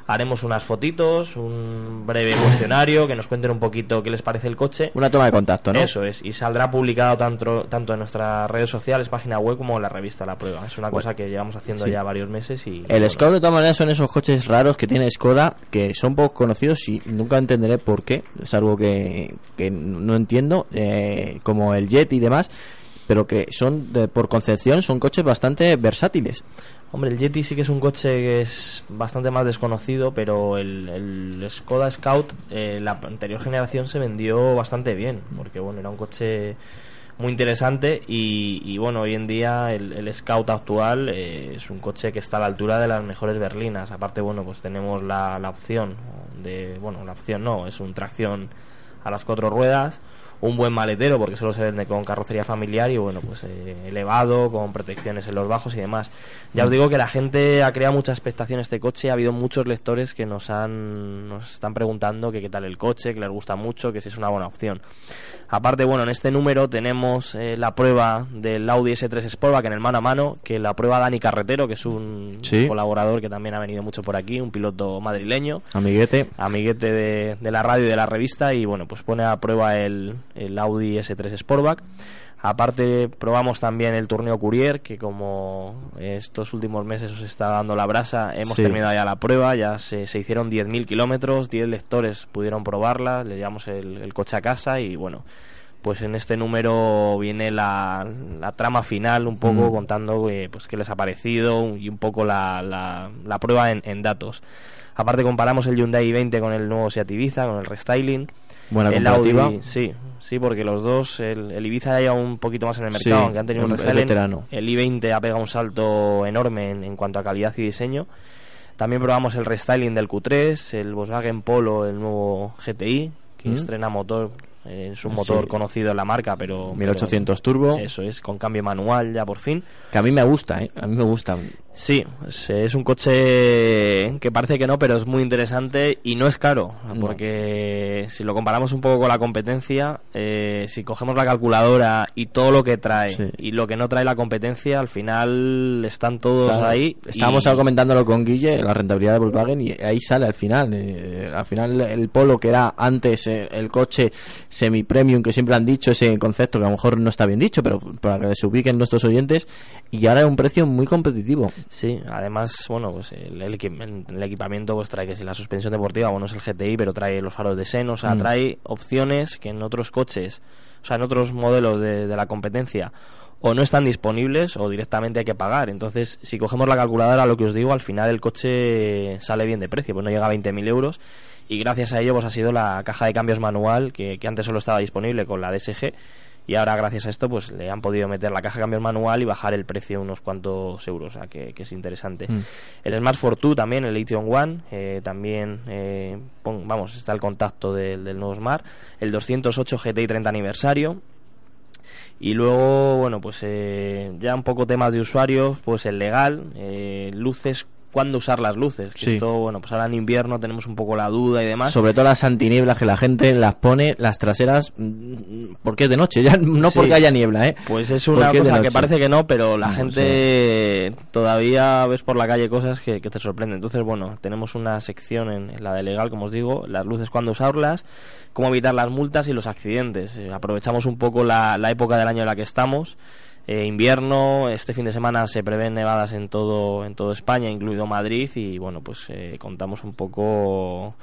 Haremos unas fotitos, un breve cuestionario que nos cuenten un poquito qué les parece el coche. Una toma de contacto, ¿no? Eso es, y saldrá publicado tanto, tanto en nuestras redes sociales, página web, como en la revista La Prueba. Es una Bueno, cosa que llevamos haciendo sí. ya varios meses y... El bueno, Scout de todas maneras son esos coches raros que tiene Skoda que son poco conocidos y nunca entenderé por qué. Es algo que, que no entiendo, eh, como el Jet y demás, pero que son, de- por concepción, son coches bastante versátiles. Hombre, el Yeti sí que es un coche que es bastante más desconocido, pero el, Skoda Scout, eh, la anterior generación se vendió bastante bien, porque bueno, era un coche muy interesante y, y, bueno, hoy en día el, el Scout actual eh, es un coche que está a la altura de las mejores berlinas. Aparte, bueno, pues tenemos la, la opción de, bueno, la opción no, es un tracción a las cuatro ruedas, un buen maletero porque solo se vende con carrocería familiar y bueno, pues eh, elevado, con protecciones en los bajos y demás. Ya os digo que la gente ha creado mucha expectación este coche, ha habido muchos lectores que nos han nos están preguntando que qué tal el coche, que les gusta mucho, que si es una buena opción. Aparte, bueno, en este número tenemos eh, la prueba del Audi S3 Sportback en el mano a mano, que la prueba Dani Carretero, que es un Sí. colaborador que también ha venido mucho por aquí, un piloto madrileño Amiguete. amiguete de, de la radio y de la revista y bueno pues pone a prueba el, el Audi S3 Sportback aparte probamos también el Tourneo Courier que como estos últimos meses os está dando la brasa hemos Sí. terminado ya la prueba ya se, se hicieron 10.000 kilómetros 10 lectores pudieron probarla le llevamos el, el coche a casa y bueno pues en este número viene la, la trama final un poco Mm. contando eh, pues qué les ha parecido y un poco la, la, la prueba en, en datos aparte comparamos el Hyundai i20 con el nuevo Seat Ibiza con el restyling Buena el. Audi, sí, sí, porque los dos, el, el Ibiza ya lleva un poquito más en el mercado, Sí, aunque han tenido un el- el restyling. veterano. El i20 ha pegado un salto enorme en, en cuanto a calidad y diseño. También probamos el restyling del Q3, el Volkswagen Polo, el nuevo GTI, que Mm. estrena motor, eh, es un Sí. motor conocido en la marca, pero... 1800 turbo. pero Eso es, con cambio manual ya por fin. Que a mí me gusta, ¿eh? A mí me gusta. Sí, es, un coche que parece que no, pero es muy interesante y no es caro, No. porque si lo comparamos un poco con la competencia, eh, si cogemos la calculadora y todo lo que trae Sí. y lo que no trae la competencia, al final están todos Claro, ahí. Estábamos y- comentándolo con Guille, la rentabilidad de Volkswagen, y ahí sale al final. eh, al final, el Polo, que era antes eh, el coche semi-premium, que siempre han dicho ese concepto, que a lo mejor no está bien dicho, pero para que se ubiquen nuestros oyentes, y ahora es un precio muy competitivo. Sí, además, bueno, pues el, el el equipamiento pues trae que si la suspensión deportiva, bueno, es el GTI, pero trae los faros de seno, o sea, Mm. trae opciones que en otros coches, o sea, en otros modelos de, de la competencia o no están disponibles o directamente hay que pagar. Entonces, si cogemos la calculadora, lo que os digo, al final el coche sale bien de precio, pues no llega a 20.000 euros y gracias a ello pues ha sido la caja de cambios manual que, que antes solo estaba disponible con la DSG y ahora gracias a esto pues le han podido meter la caja de cambios manual y bajar el precio unos cuantos euros, o sea que, que es interesante. Mm. El Smart Fortwo también, el Lithium One, eh, también, eh, pon- vamos, está el contacto del, del nuevo Smart, el 208 GTI 30 aniversario, y luego, bueno, pues eh, ya un poco temas de usuarios, pues el legal, eh, luces, cuándo usar las luces. Que Sí. esto, bueno, pues ahora en invierno tenemos un poco la duda y demás. Sobre todo las antinieblas que la gente las pone, las traseras, mm, porque es de noche, ya no Sí. porque haya niebla, ¿eh? Pues es una Porque es de cosa que parece que no, pero la No gente todavía ves por la calle cosas que, que te sorprenden. Entonces, bueno, tenemos una sección en, en la de legal, como os digo, las luces cuándo usarlas, cómo evitar las multas y los accidentes. Eh, aprovechamos un poco la, la época del año en la que estamos. Eh, invierno, este fin de semana se prevén nevadas en todo, en todo España, incluido Madrid, y bueno, pues eh, contamos un poco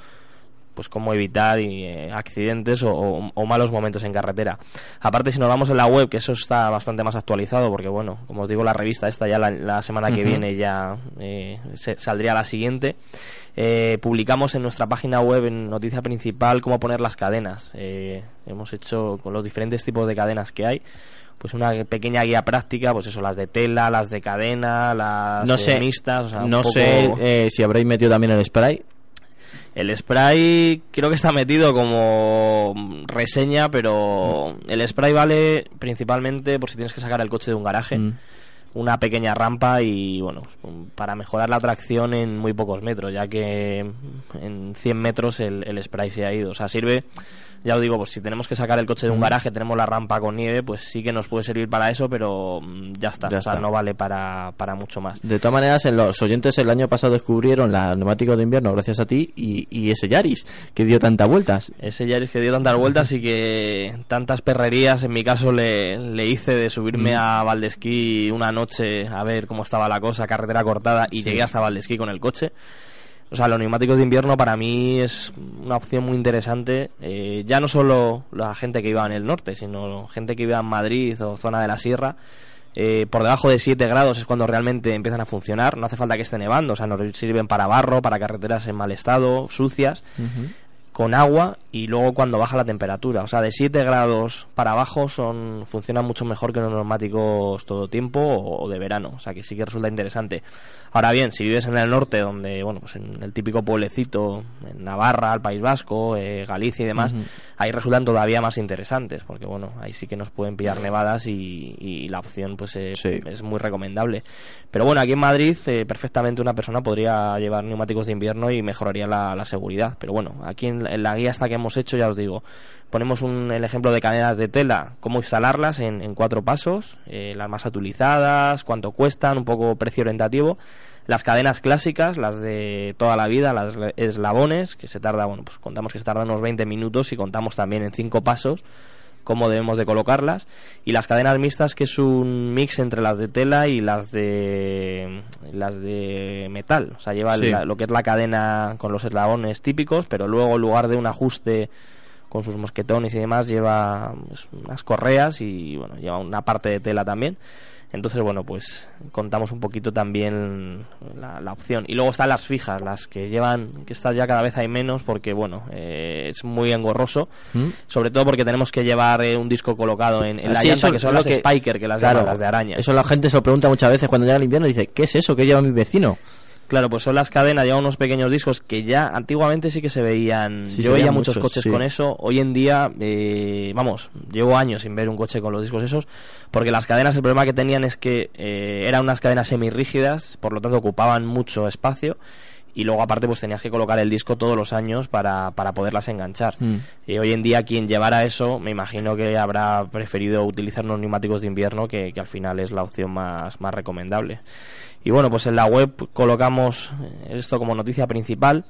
pues cómo evitar y, eh, accidentes o, o- o malos momentos en carretera. Aparte, si nos vamos en la web, que eso está bastante más actualizado, porque bueno, como os digo, la revista esta ya la, la semana que viene ya eh, se- saldría la siguiente. Eh, publicamos en nuestra página web, en noticia principal, cómo poner las cadenas. Hemos hecho con los diferentes tipos de cadenas que hay. Pues una pequeña guía práctica, pues eso, las de tela, las de cadena, las No eh, sé, mixtas, o sea, no poco- sé eh, si habréis metido también el spray. el spray creo que está metido como reseña, pero el spray vale principalmente por si tienes que sacar el coche de un garaje, Mm. una pequeña rampa y bueno, para mejorar la tracción en muy pocos metros, ya que en 100 metros el, el spray se ha ido. O sea, sirve, ya os digo, pues si tenemos que sacar el coche de un garaje, tenemos la rampa con nieve, pues sí que nos puede servir para eso, pero mm, ya está, Ya o sea, está. no vale para, para mucho más. De todas maneras, en los oyentes el año pasado descubrieron la neumático de invierno gracias a ti y, y ese Yaris que dio tantas vueltas. Ese Yaris que dio tantas vueltas y que tantas perrerías en mi caso le, le hice de subirme Mm. a Valdesquí una noche a ver cómo estaba la cosa, carretera cortada y llegué hasta Valdesquí con el coche. O sea, los neumáticos de invierno para mí es una opción muy interesante. eh, ya no solo la gente que iba en el norte, sino gente que iba en Madrid o zona de la sierra. eh, por debajo de 7 grados es cuando realmente empiezan a funcionar. No hace falta que esté nevando, o sea, nos sirven para barro, para carreteras en mal estado, sucias con agua y luego cuando baja la temperatura. O sea, de 7 grados para abajo son funcionan mucho mejor que los neumáticos todo tiempo o, de verano. O sea, que sí que resulta interesante. Ahora bien, si vives en el norte, donde, bueno, pues en el típico pueblecito, en Navarra, el País Vasco, eh, Galicia y demás, ahí resultan todavía más interesantes, porque, bueno, ahí sí que nos pueden pillar nevadas y, y la opción, pues, eh, Sí. es muy recomendable. Pero bueno, aquí en Madrid, eh, perfectamente una persona podría llevar neumáticos de invierno y mejoraría la, la seguridad. Pero bueno, aquí en, en la guía esta que hemos hecho, ya os digo, ponemos un, el ejemplo de cadenas de tela, cómo instalarlas en, en cuatro pasos, eh, las más utilizadas, cuánto cuestan, un poco precio orientativo. Las cadenas clásicas, las de toda la vida, las eslabones, que se tarda, bueno, pues contamos que se tarda unos 20 minutos y contamos también en cinco pasos cómo debemos de colocarlas. Y las cadenas mixtas que es un mix entre las de tela y las de las de metal. O sea lleva Sí. la- lo que es la cadena con los eslabones típicos pero luego en lugar de un ajuste con sus mosquetones y demás lleva pues, unas correas y bueno lleva una parte de tela también entonces bueno pues contamos un poquito también la, la opción y luego están las fijas las que llevan que estas ya cada vez hay menos porque bueno eh, es muy engorroso ¿Mm? sobre todo porque tenemos que llevar eh, un disco colocado en, en la llanta que son las que- Spiker que las Claro, llaman, las de araña Eso la gente se lo pregunta muchas veces cuando llega el invierno y dice, ¿qué es eso? ¿Qué lleva mi vecino? Claro, pues son las cadenas, llevan unos pequeños discos que ya antiguamente sí que se veían. Sí, yo se veía muchos, muchos, coches sí. con eso. Hoy en día, eh, vamos, llevo años sin ver un coche con los discos esos, porque las cadenas, el problema que tenían es que eh, eran unas cadenas semirrígidas, por lo tanto ocupaban mucho espacio. Y luego aparte pues tenías que colocar el disco todos los años para, para poderlas enganchar. Mm. Y hoy en día quien llevara eso, me imagino que habrá preferido utilizar unos neumáticos de invierno, que, que al final es la opción más, más recomendable. Y bueno, pues en la web colocamos esto como noticia principal.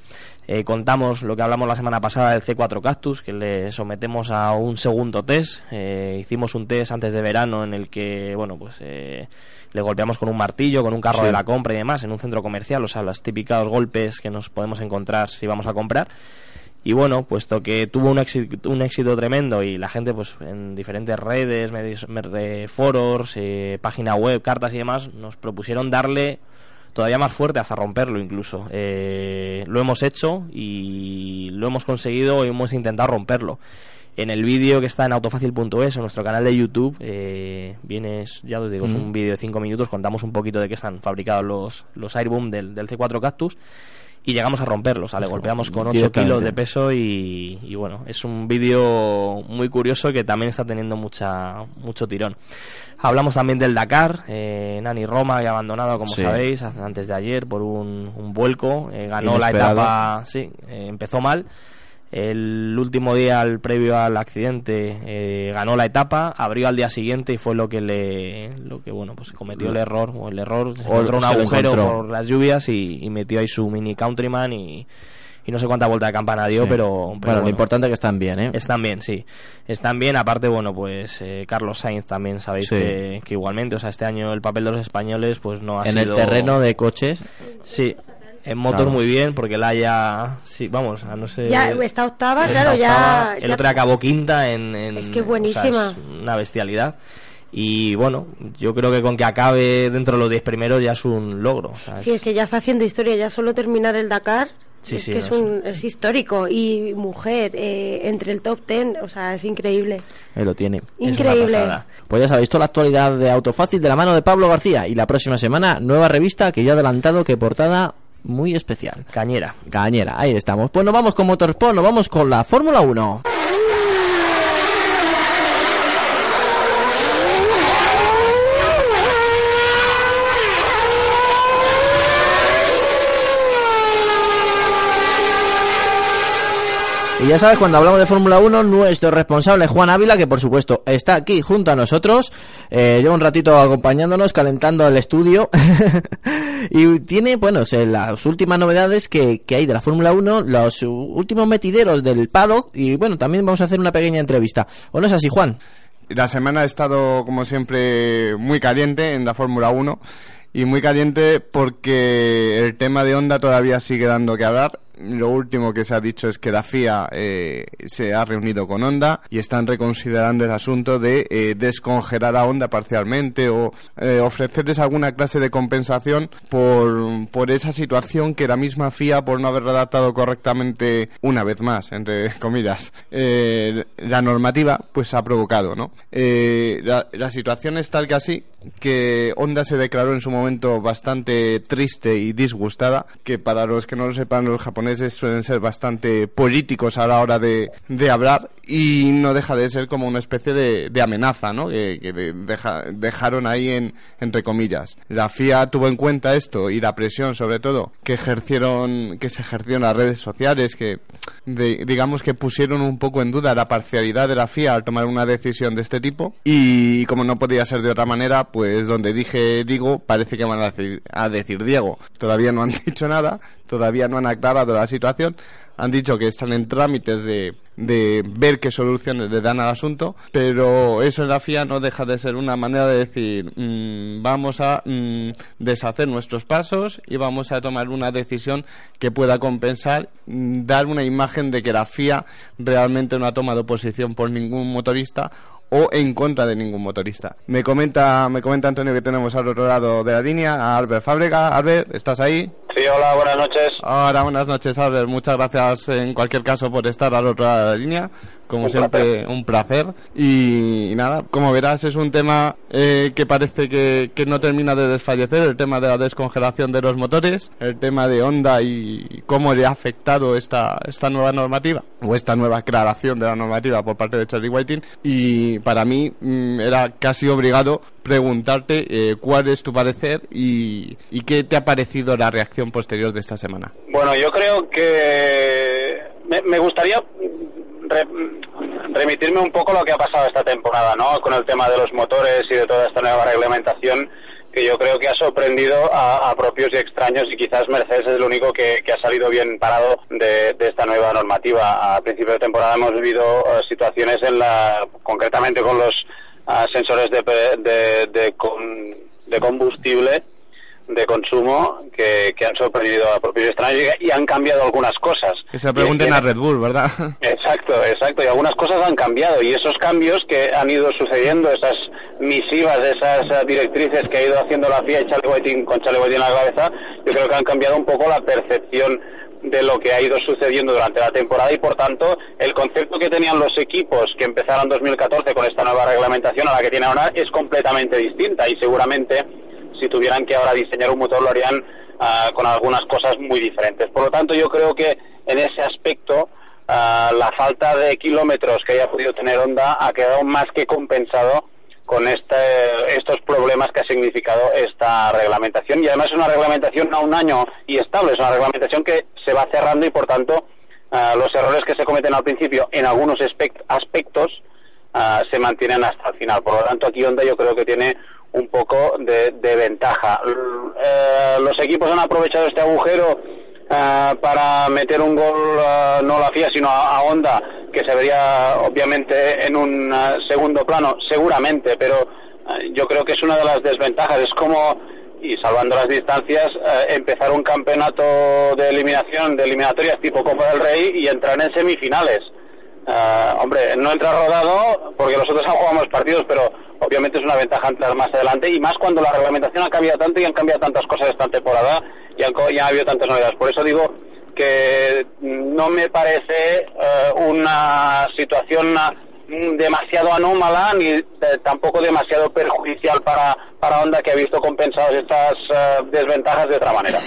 Eh, contamos lo que hablamos la semana pasada del C4 Cactus, que le sometemos a un segundo test. Eh, hicimos un test antes de verano en el que, bueno, pues eh, le golpeamos con un martillo, con un carro Sí. de la compra y demás en un centro comercial, o sea, los típicos golpes que nos podemos encontrar si vamos a comprar. Y bueno, puesto que tuvo un éxito, un éxito tremendo y la gente pues en diferentes redes, medios, me- foros, eh, página web, cartas y demás, nos propusieron darle todavía más fuerte hasta romperlo incluso. Eh, lo hemos hecho y lo hemos conseguido y hemos intentado romperlo. En el vídeo que está en autofacil.es, en nuestro canal de YouTube, eh, vienes, ya os digo, es un Mm. vídeo de 5 minutos, contamos un poquito de qué están fabricados los, los Airboom del, del C4 Cactus y llegamos a romperlos, ¿vale? golpeamos con 8 Directamente. kilos de peso y, y bueno, es un vídeo muy curioso que también está teniendo mucha mucho tirón. Hablamos también del Dakar, eh, Nani Roma que ha abandonado, como Sí. sabéis, antes de ayer por un, un vuelco, eh, ganó la etapa, sí, eh, empezó mal. El último día, al previo al accidente, eh, ganó la etapa, abrió al día siguiente y fue lo que le, lo que bueno, pues cometió el error o el error, se O encontró un agujero encontró. por las lluvias y, y metió ahí su mini countryman y, y no sé cuánta vuelta de campana dio, Sí. pero, pero bueno, lo importante es que están bien, ¿eh? están bien, sí. Están bien, aparte, bueno, pues eh, Carlos Sainz también sabéis Sí. que, que igualmente, o sea, este año el papel de los españoles pues no ha en sido... el terreno de coches. Sí, en motor Claro. muy bien, porque la ya... Sí, vamos, a no ser... Ya está octava, Está claro, octava. ya. El ya- otro acabó quinta en... en- Es que o sea, buenísima. es una bestialidad. Y bueno, yo creo que con que acabe dentro de los 10 primeros ya es un logro. o sea, Sí, es que ya está haciendo historia, ya solo terminar el Dakar. Sí, es sí, que no, es, un, es histórico y mujer eh, entre el top ten, o sea, es increíble. Ahí lo tiene. Increíble. Pues ya sabéis, toda la actualidad de Autofácil de la mano de Pablo García. Y la próxima semana, nueva revista que ya ha adelantado que portada muy especial. Cañera. Cañera, ahí estamos. Pues nos vamos con Motorsport, nos vamos con la Fórmula 1. Y ya sabes, cuando hablamos de Fórmula 1, nuestro responsable Juan Ávila, que por supuesto está aquí junto a nosotros, eh, lleva un ratito acompañándonos, calentando el estudio, y tiene, bueno, las últimas novedades que, que hay de la Fórmula 1, los últimos metideros del paddock, y bueno, también vamos a hacer una pequeña entrevista. ¿O no es así, Juan? La semana ha estado, como siempre, muy caliente en la Fórmula 1 y muy caliente porque el tema de Honda todavía sigue dando que hablar. Lo último que se ha dicho es que la FIA eh, se ha reunido con Honda y están reconsiderando el asunto de eh, descongelar a Honda parcialmente o eh, ofrecerles alguna clase de compensación por, por esa situación que la misma FIA, por no haber redactado correctamente, una vez más, entre comillas, la normativa, pues ha provocado, ¿no? La, la situación es tal que así que Honda se declaró en su momento bastante triste y disgustada, que para los que no lo sepan los japoneses suelen ser bastante políticos a la hora de, de hablar y no deja de ser como una especie de, de amenaza, ¿no? Que, que de- deja- dejaron ahí en, entre comillas. La FIA tuvo en cuenta esto y la presión sobre todo que ejercieron, que se ejerció en las redes sociales, que de- digamos que pusieron un poco en duda la parcialidad de la FIA al tomar una decisión de este tipo y como no podía ser de otra manera, pues donde dije digo, parece que van a decir, a decir Diego. Todavía no han dicho nada, todavía no han aclarado la situación. Han dicho que están en trámites de, de ver qué soluciones le dan al asunto, pero eso en la FIA no deja de ser una manera de decir, mm, vamos a mm, deshacer nuestros pasos y vamos a tomar una decisión que pueda compensar, mm, dar una imagen de que la FIA realmente no ha tomado posición por ningún motorista o en contra de ningún motorista. Me comenta, me comenta Antonio que tenemos al otro lado de la línea a Albert Fábrega. Albert, ¿estás ahí? Sí, hola, buenas noches. Ahora, buenas noches, Albert. Muchas gracias en cualquier caso por estar al otro lado de la línea. Como Un siempre, placer. un placer. Y, nada, como verás, es un tema eh, que parece que, que no termina de desfallecer, el tema de la descongelación de los motores, el tema de Honda y cómo le ha afectado esta, esta nueva normativa, o esta nueva aclaración de la normativa por parte de Charlie Whiting. Y para mí mm, era casi obligado preguntarte eh, cuál es tu parecer y, qué te ha parecido la reacción posterior de esta semana. Bueno, yo creo que me, gustaría re- remitirme un poco a lo que ha pasado esta temporada, ¿no? Con el tema de los motores y de toda esta nueva reglamentación que yo creo que ha sorprendido a, propios y extraños y quizás Mercedes es el único que, ha salido bien parado de, de esta nueva normativa. A principio de temporada hemos vivido eh, situaciones en la, concretamente con los ah, sensores de, de, de con- de combustible de consumo que, que han sorprendido a propios extranjeros y han cambiado algunas cosas. Que se pregunten a Red Bull, ¿verdad? Exacto, exacto. Y algunas cosas han cambiado. Y esos cambios que han ido sucediendo, esas misivas, esas directrices que ha ido haciendo la FIA y Charlie Whiting, con Charlie Whiting en la cabeza, yo creo que han cambiado un poco la percepción de lo que ha ido sucediendo durante la temporada y por tanto el concepto que tenían los equipos que empezaron en 2014 con esta nueva reglamentación a la que tiene ahora es completamente distinta y seguramente si tuvieran que ahora diseñar un motor lo harían ah, con algunas cosas muy diferentes. Por lo tanto yo creo que en ese aspecto ah, la falta de kilómetros que haya podido tener Honda ha quedado más que compensado con este, estos problemas que ha significado esta reglamentación y además es una reglamentación a un año y estable, es una reglamentación que se va cerrando y por tanto ah, los errores que se cometen al principio en algunos aspectos ah, se mantienen hasta el final. Por lo tanto aquí Honda yo creo que tiene un poco de, ventaja. Eh, los equipos han aprovechado este agujero eh, para meter un gol eh, no a la FIA sino a, Honda que se vería obviamente en un eh, segundo plano seguramente pero yo creo que es una de las desventajas. Es como y salvando las distancias empezar un campeonato de eliminación de eliminatorias tipo Copa del Rey y entrar en semifinales hombre no entra rodado porque nosotros jugamos partidos pero obviamente es una ventaja entrar más adelante y más cuando la reglamentación ha cambiado tanto y han cambiado tantas cosas esta temporada y ya ha habido tantas novedades. Por eso digo que no me parece eh, una situación mm, demasiado anómala ni eh, tampoco demasiado perjudicial para, para Honda que ha visto compensadas estas eh, desventajas de otra manera.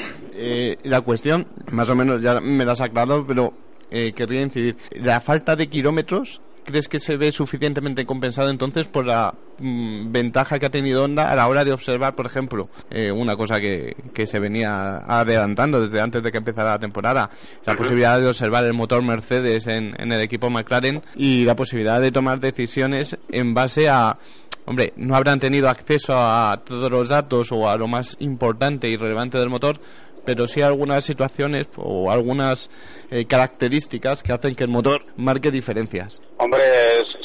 la cuestión, más o menos ya me la has aclarado, pero querría incidir. La falta de kilómetros ¿crees que se ve suficientemente compensado entonces por la mm, ventaja que ha tenido Honda a la hora de observar, por ejemplo, eh, una cosa que, que, se venía adelantando desde antes de que empezara la temporada, la posibilidad de observar el motor Mercedes en, en el equipo McLaren y la posibilidad de tomar decisiones en base a hombre, no habrán tenido acceso a todos los datos o a lo más importante y relevante del motor, pero sí algunas situaciones o algunas eh, características que hacen que el motor marque diferencias. Hombre,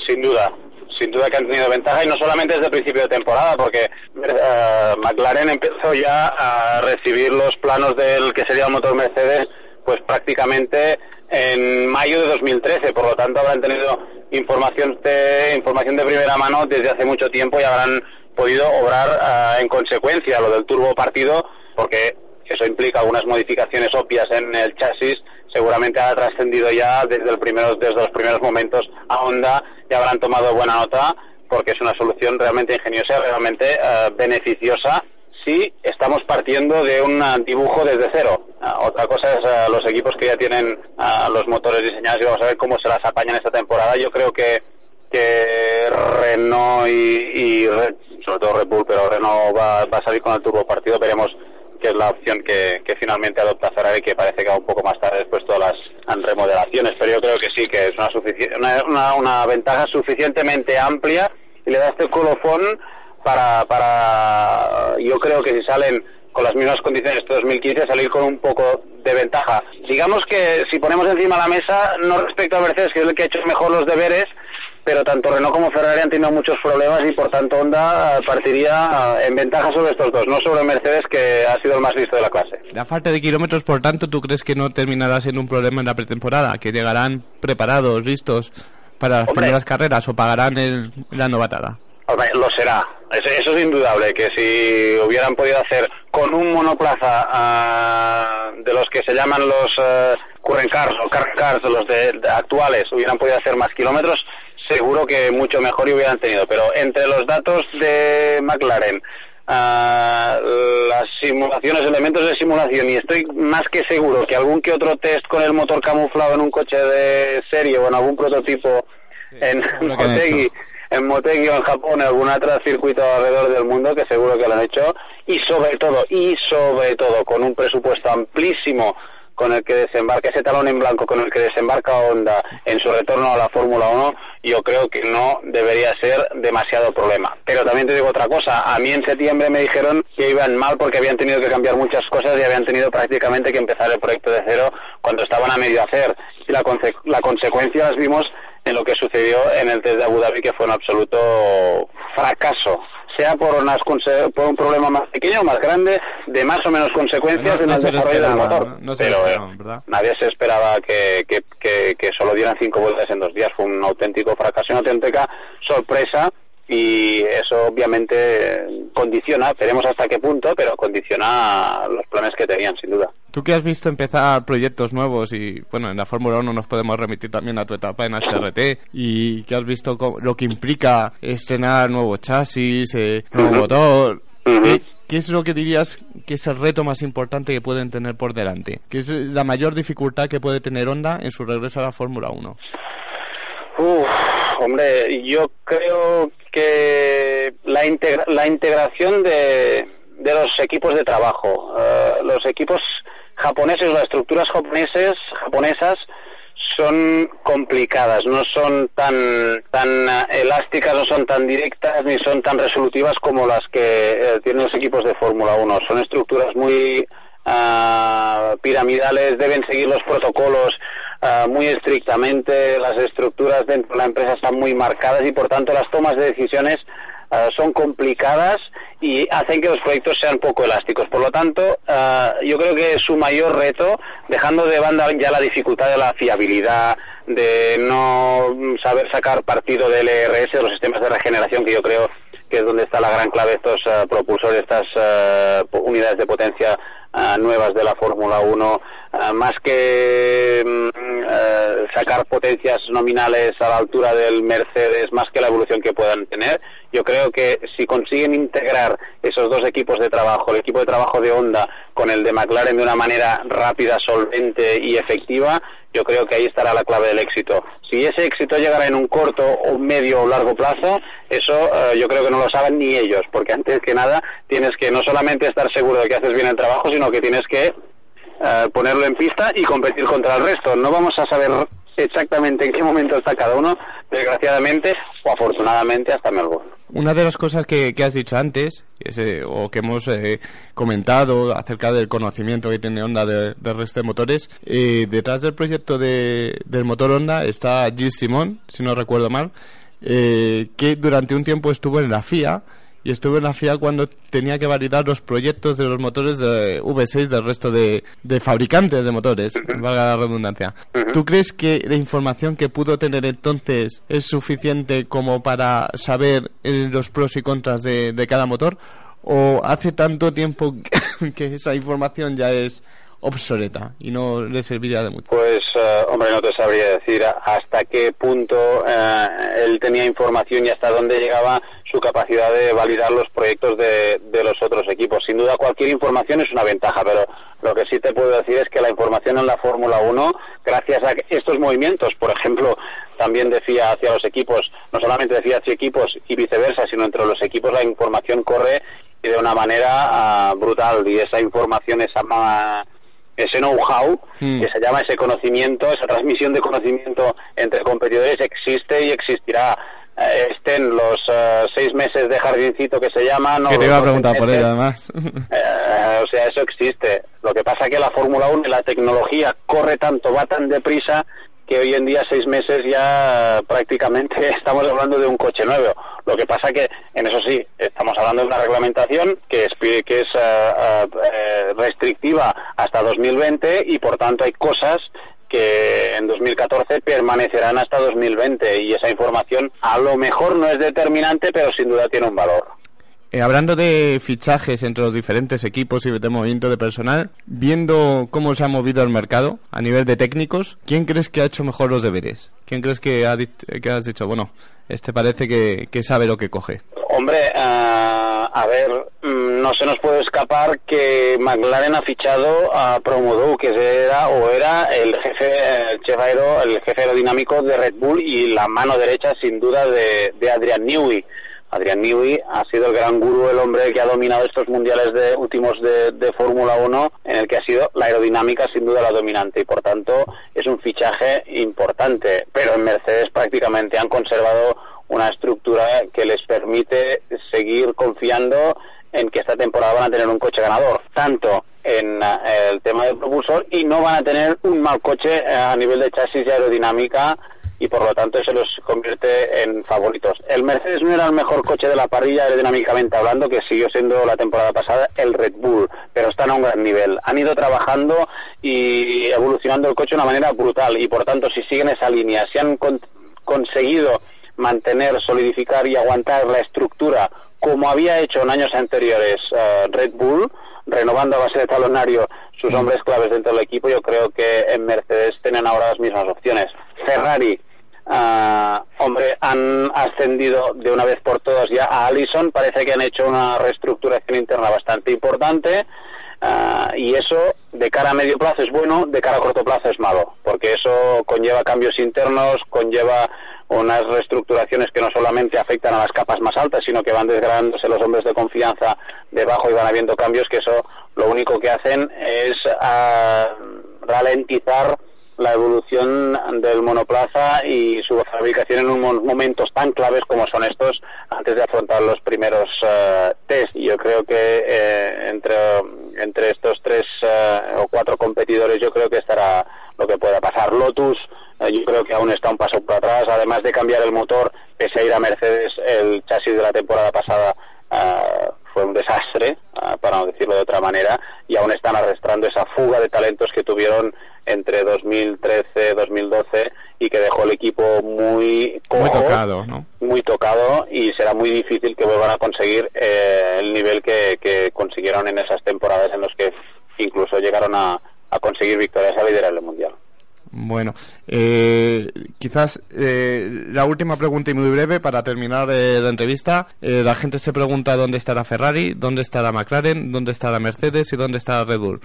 sin duda, sin duda que han tenido ventaja y no solamente desde el principio de temporada, porque eh, McLaren empezó ya a recibir los planos del que sería el motor Mercedes, pues prácticamente en mayo de 2013, por lo tanto habrán tenido información de, información de primera mano desde hace mucho tiempo y habrán podido obrar eh, en consecuencia lo del turbo partido, porque eso implica algunas modificaciones obvias en el chasis, seguramente ha trascendido ya desde, el primero, desde los primeros momentos a Honda y habrán tomado buena nota porque es una solución realmente ingeniosa, realmente eh, beneficiosa si estamos partiendo de un dibujo desde cero. Ah, otra cosa es eh, los equipos que ya tienen ah, los motores diseñados y vamos a ver cómo se las apañan esta temporada. Yo creo que, que Renault y, sobre todo Red Bull, pero Renault va, va a salir con el turbo partido. Veremos que es la opción que, finalmente adopta Ferrari, que parece que va un poco más tarde después todas las remodelaciones, pero yo creo que sí, que es una, una, una, ventaja suficientemente amplia y le da este colofón para, para, yo creo que si salen con las mismas condiciones de 2015, salir con un poco de ventaja. Digamos que si ponemos encima la mesa, no respecto a Mercedes, que es el que ha hecho mejor los deberes, pero tanto Renault como Ferrari han tenido muchos problemas y por tanto Honda partiría en ventaja sobre estos dos, no sobre Mercedes que ha sido el más listo de la clase. La falta de kilómetros, por tanto, ¿tú crees que no terminará siendo un problema en la pretemporada? ¿Que llegarán preparados, listos para las primeras carreras o pagarán el, la novatada? lo será, eso, es indudable, que si hubieran podido hacer con un monoplaza ah, de los que se llaman los uh, current cars o car cars, los de, actuales, hubieran podido hacer más kilómetros, seguro que mucho mejor y hubieran tenido. Pero entre los datos de McLaren, ah, las simulaciones, elementos de simulación, y estoy más que seguro que algún que otro test con el motor camuflado en un coche de serie o en algún prototipo en Motegi, en Motegi o en Japón, en algún otro circuito alrededor del mundo, que seguro que lo han hecho, y sobre todo, y sobre todo, con un presupuesto amplísimo con el que desembarca, ese talón en blanco con el que desembarca Honda en su retorno a la Fórmula 1, yo creo que no debería ser demasiado problema. Pero también te digo otra cosa, a mí en septiembre me dijeron que iban mal porque habían tenido que cambiar muchas cosas y habían tenido prácticamente que empezar el proyecto de cero cuando estaban a medio hacer. Y la, la consecuencia las vimos en lo que sucedió en el test de Abu Dhabi, que fue un absoluto fracaso sea por, unas por un problema más pequeño o más grande, de más o menos consecuencias No- en no el se lo desarrollo del motor. no- no se Pero eh, nadie se esperaba que, que, que, que solo dieran cinco vueltas en dos días. Fue un auténtico fracaso, una auténtica sorpresa y eso obviamente condiciona, veremos hasta qué punto, pero condiciona los planes que tenían, sin duda. Tú que has visto empezar proyectos nuevos y, bueno, en la Fórmula 1 nos podemos remitir también a tu etapa en HRT y que has visto lo que implica estrenar nuevo chasis, eh, nuevo motor. ¿Qué, qué es lo que dirías que es el reto más importante que pueden tener por delante? ¿Qué es la mayor dificultad que puede tener Honda en su regreso a la Fórmula 1? Uf, hombre, yo creo que la, integra- la integración de, de los equipos de trabajo, eh, los equipos japoneses, las estructuras japoneses, japonesas son complicadas, no son tan tan eh, elásticas, no son tan directas ni son tan resolutivas como las que eh, tienen los equipos de Fórmula 1. Son estructuras muy ah, piramidales, deben seguir los protocolos ah, muy estrictamente, las estructuras dentro de la empresa están muy marcadas y por tanto las tomas de decisiones ah, son complicadas y hacen que los proyectos sean poco elásticos. Por lo tanto, ah, yo creo que su mayor reto, dejando de banda ya la dificultad de la fiabilidad, de no saber sacar partido del ERS, de los sistemas de regeneración, que yo creo que es donde está la gran clave de estos propulsores, estas po- unidades de potencia ah, nuevas de la Fórmula 1, ah, más que mm, eh, sacar potencias nominales a la altura del Mercedes, más que la evolución que puedan tener, yo creo que si consiguen integrar esos dos equipos de trabajo, el equipo de trabajo de Honda con el de McLaren de una manera rápida, solvente y efectiva, yo creo que ahí estará la clave del éxito. Si ese éxito llegara en un corto o medio o largo plazo, eso eh, yo creo que no lo saben ni ellos, porque antes que nada tienes que no solamente estar seguro de que haces bien el trabajo, sino que tienes que eh, ponerlo en pista y competir contra el resto. No vamos a saber exactamente en qué momento está cada uno, desgraciadamente o afortunadamente hasta Melbourne. Una de las cosas que, que has dicho antes, que es, eh, o que hemos eh, comentado acerca del conocimiento que tiene Honda de- resto de motores, eh, detrás del proyecto de, del motor Honda está Gilles Simon, si no recuerdo mal, eh, que durante un tiempo estuvo en la FIA y estuvo en la FIA cuando tenía que validar los proyectos de los motores de V6 del resto de, de fabricantes de motores, valga la redundancia. ¿Tú crees que la información que pudo tener entonces es suficiente como para saber eh, los pros y contras de, de cada motor? ¿O hace tanto tiempo que esa información ya es obsoleta y no le serviría de mucho? Pues, eh, hombre, no te sabría decir hasta qué punto eh, él tenía información y hasta dónde llegaba su capacidad de validar los proyectos de, de los otros equipos. Sin duda, cualquier información es una ventaja, pero lo que sí te puedo decir es que la información en la Fórmula 1, gracias a estos movimientos, por ejemplo, también decía hacia los equipos, no solamente decía hacia equipos y viceversa, sino entre los equipos la información corre y de una manera ah, brutal y esa información, esa ma- ese know-how, que se llama ese conocimiento, esa transmisión de conocimiento entre competidores existe y existirá. Eh, estén los eh, seis meses de jardincito que se llaman. que te iba a preguntar por ello además. eh, o sea, eso existe. Lo que pasa que la Fórmula 1 y la tecnología corre tanto, va tan deprisa que hoy en día seis meses ya prácticamente estamos hablando de un coche nuevo. Lo que pasa que, en eso sí, estamos hablando de una reglamentación que es, que es eh, restrictiva hasta 2020 y por tanto hay cosas que en 2014 permanecerán hasta 2020 y esa información a lo mejor no es determinante pero sin duda tiene un valor. Eh, hablando de fichajes entre los diferentes equipos y de movimiento de personal, viendo cómo se ha movido el mercado a nivel de técnicos, ¿quién crees que ha hecho mejor los deberes? ¿Quién crees que, ha que has dicho, bueno, este parece que, sabe lo que coge? Hombre, ah, a ver, mm, no se nos puede escapar que McLaren ha fichado a Promodou, que era o era el jefe, el jefe aerodinámico de Red Bull y la mano derecha, sin duda, de, de Adrian Newey. Adrian Newey ha sido el gran gurú, el hombre que ha dominado estos mundiales de últimos de, de Fórmula 1, en el que ha sido la aerodinámica sin duda la dominante y por tanto es un fichaje importante. Pero en Mercedes prácticamente han conservado una estructura que les permite seguir confiando en que esta temporada van a tener un coche ganador, tanto en eh, el tema del propulsor y no van a tener un mal coche eh, a nivel de chasis y aerodinámica y por lo tanto se los convierte en favoritos. El Mercedes no era el mejor coche de la parrilla aerodinámicamente hablando, que siguió siendo la temporada pasada el Red Bull, pero están a un gran nivel. Han ido trabajando y evolucionando el coche de una manera brutal y por tanto si siguen esa línea, si han con- conseguido mantener, solidificar y aguantar la estructura como había hecho en años anteriores eh, Red Bull, renovando a base de talonario sus hombres claves dentro del equipo, yo creo que en Mercedes tienen ahora las mismas opciones. Ferrari, ah, hombre, han ascendido de una vez por todas ya a Allison, parece que han hecho una reestructuración interna bastante importante. Ah, y eso de cara a medio plazo es bueno, de cara a corto plazo es malo, porque eso conlleva cambios internos, conlleva unas reestructuraciones que no solamente afectan a las capas más altas, sino que van desgranándose los hombres de confianza debajo y van habiendo cambios que eso lo único que hacen es ah, ralentizar la evolución del monoplaza y su fabricación en unos momentos tan claves como son estos antes de afrontar los primeros eh, test. Yo creo que eh, entre, entre estos tres eh, o cuatro competidores yo creo que estará lo que pueda pasar. Lotus eh, yo creo que aún está un paso por atrás, además de cambiar el motor, pese a ir a Mercedes, el chasis de la temporada pasada ah, fue un desastre, para no decirlo de otra manera, y aún están arrastrando esa fuga de talentos que tuvieron entre 2013 2012 y que dejó el equipo muy Muy tocado, ¿no? muy tocado y será muy difícil que vuelvan a conseguir eh, el nivel que, que consiguieron en esas temporadas en los que incluso llegaron a, a conseguir victorias a liderar el mundial. Bueno, eh, quizás eh, la última pregunta y muy breve para terminar eh, la entrevista. Eh, la gente se pregunta dónde estará Ferrari, dónde estará McLaren, dónde estará Mercedes y dónde estará Red Bull.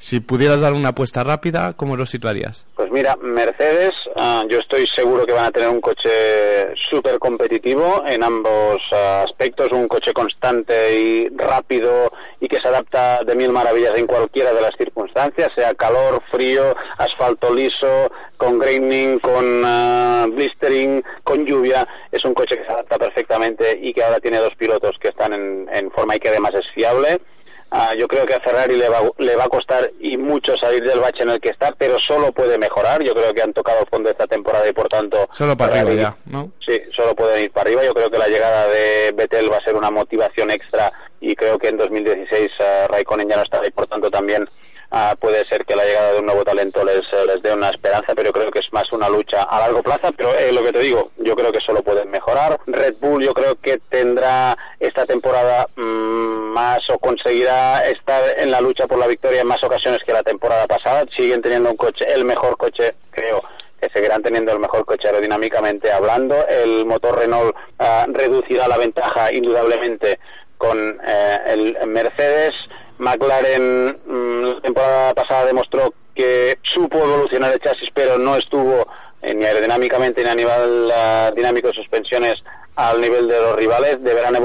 Si pudieras dar una apuesta rápida, ¿cómo lo situarías? Pues mira, Mercedes, ah, yo estoy seguro que van a tener un coche súper competitivo en ambos ah, aspectos, un coche constante y rápido y que se adapta de mil maravillas en cualquiera de las circunstancias, sea calor, frío, asfalto liso, con graining, con ah, blistering, con lluvia. Es un coche que se adapta perfectamente y que ahora tiene dos pilotos que están en, en forma y que además es fiable. Ah, yo creo que a Ferrari le va, le va a costar y mucho salir del bache en el que está, pero solo puede mejorar. Yo creo que han tocado fondo esta temporada y por tanto. Solo para Ferrari- arriba ya, ¿no? Sí, solo pueden ir para arriba. Yo creo que la llegada de Vettel va a ser una motivación extra y creo que en 2016 eh, Raikkonen ya no estará y por tanto también ah, puede ser que la llegada de un nuevo talento les, eh, les dé una esperanza, pero creo que es más una lucha a largo plazo. Pero eh, lo que te digo, yo creo que solo pueden mejorar. Red Bull yo creo que tendrá esta temporada mm, más o conseguirá estar en la lucha por la victoria en más ocasiones que la temporada pasada. Siguen teniendo un coche, el mejor coche, creo que seguirán teniendo el mejor coche aerodinámicamente hablando. El motor Renault ah, reducirá la ventaja indudablemente con eh, el Mercedes. McLaren mm, la temporada pasada demostró que supo evolucionar el chasis, pero no estuvo eh, ni aerodinámicamente ni a nivel ah, dinámico de suspensiones al nivel de los rivales. Deberán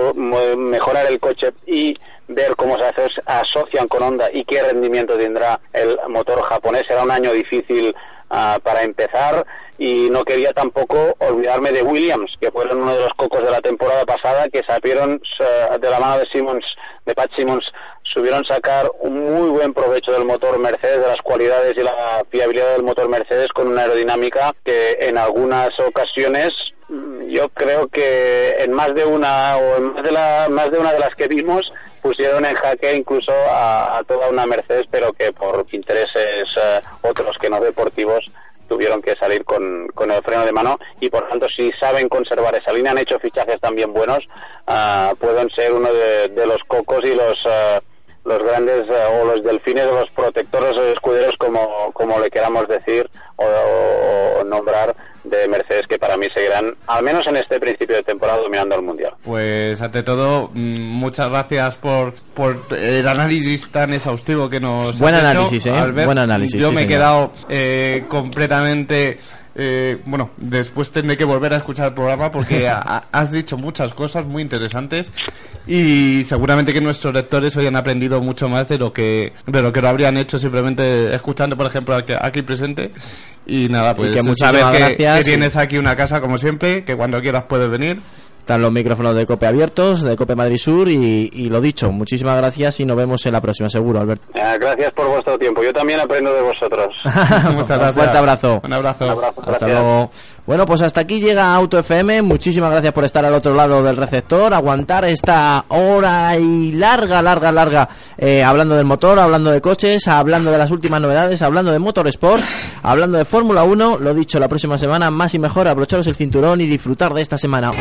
mejorar el coche y ver cómo se aso- asocian con Honda y qué rendimiento tendrá el motor japonés. Será un año difícil ah, para empezar y no quería tampoco olvidarme de Williams, que fueron uno de los cocos de la temporada pasada, que supieron eh, de la mano de Simmons, de Pat Simmons, subieron sacar un muy buen provecho del motor Mercedes, de las cualidades y la fiabilidad del motor Mercedes con una aerodinámica que en algunas ocasiones mm, yo creo que en más de una o en más de, la, más de una de las que vimos pusieron en jaque incluso a, toda una Mercedes, pero que por intereses eh, otros que no deportivos tuvieron que salir con, con el freno de mano. Y por tanto si saben conservar esa línea han hecho fichajes también buenos ah, pueden ser uno de, de los cocos y los ah, los grandes eh, o los delfines o los protectores o escuderos como, como le queramos decir o, o- o nombrar de Mercedes que para mí seguirán al menos en este principio de temporada dominando el mundial Pues ante todo, mm, muchas gracias por, por el análisis tan exhaustivo que nos Buen has hecho, análisis, ¿eh? Albert. Buen análisis, Yo sí, me he quedado eh, completamente... eh, bueno, después tendré que volver a escuchar el programa porque ha- ha- has dicho muchas cosas muy interesantes y seguramente que nuestros lectores hoy han aprendido mucho más de lo que de lo que lo habrían hecho simplemente escuchando, por ejemplo, aquí, aquí presente. Y nada, pues que saber muchísimas que, gracias que y- tienes aquí una casa como siempre, que cuando quieras puedes venir. Están los micrófonos de Cope abiertos, de Cope Madrid Sur y, y lo dicho, muchísimas gracias y nos vemos en la próxima, seguro, Alberto. Eh, gracias por vuestro tiempo. Yo también aprendo de vosotros. Muchas Un fuerte abrazo. Un abrazo. Un abrazo, Hasta gracias. luego. Bueno, pues hasta aquí llega Auto FM. Muchísimas gracias por estar al otro lado del receptor, aguantar esta hora y larga, larga, larga, eh, hablando del motor, hablando de coches, hablando de las últimas novedades, hablando de Motorsport, hablando de Fórmula 1. Lo dicho, la próxima semana más y mejor, abrocharos el cinturón y disfrutar de esta semana.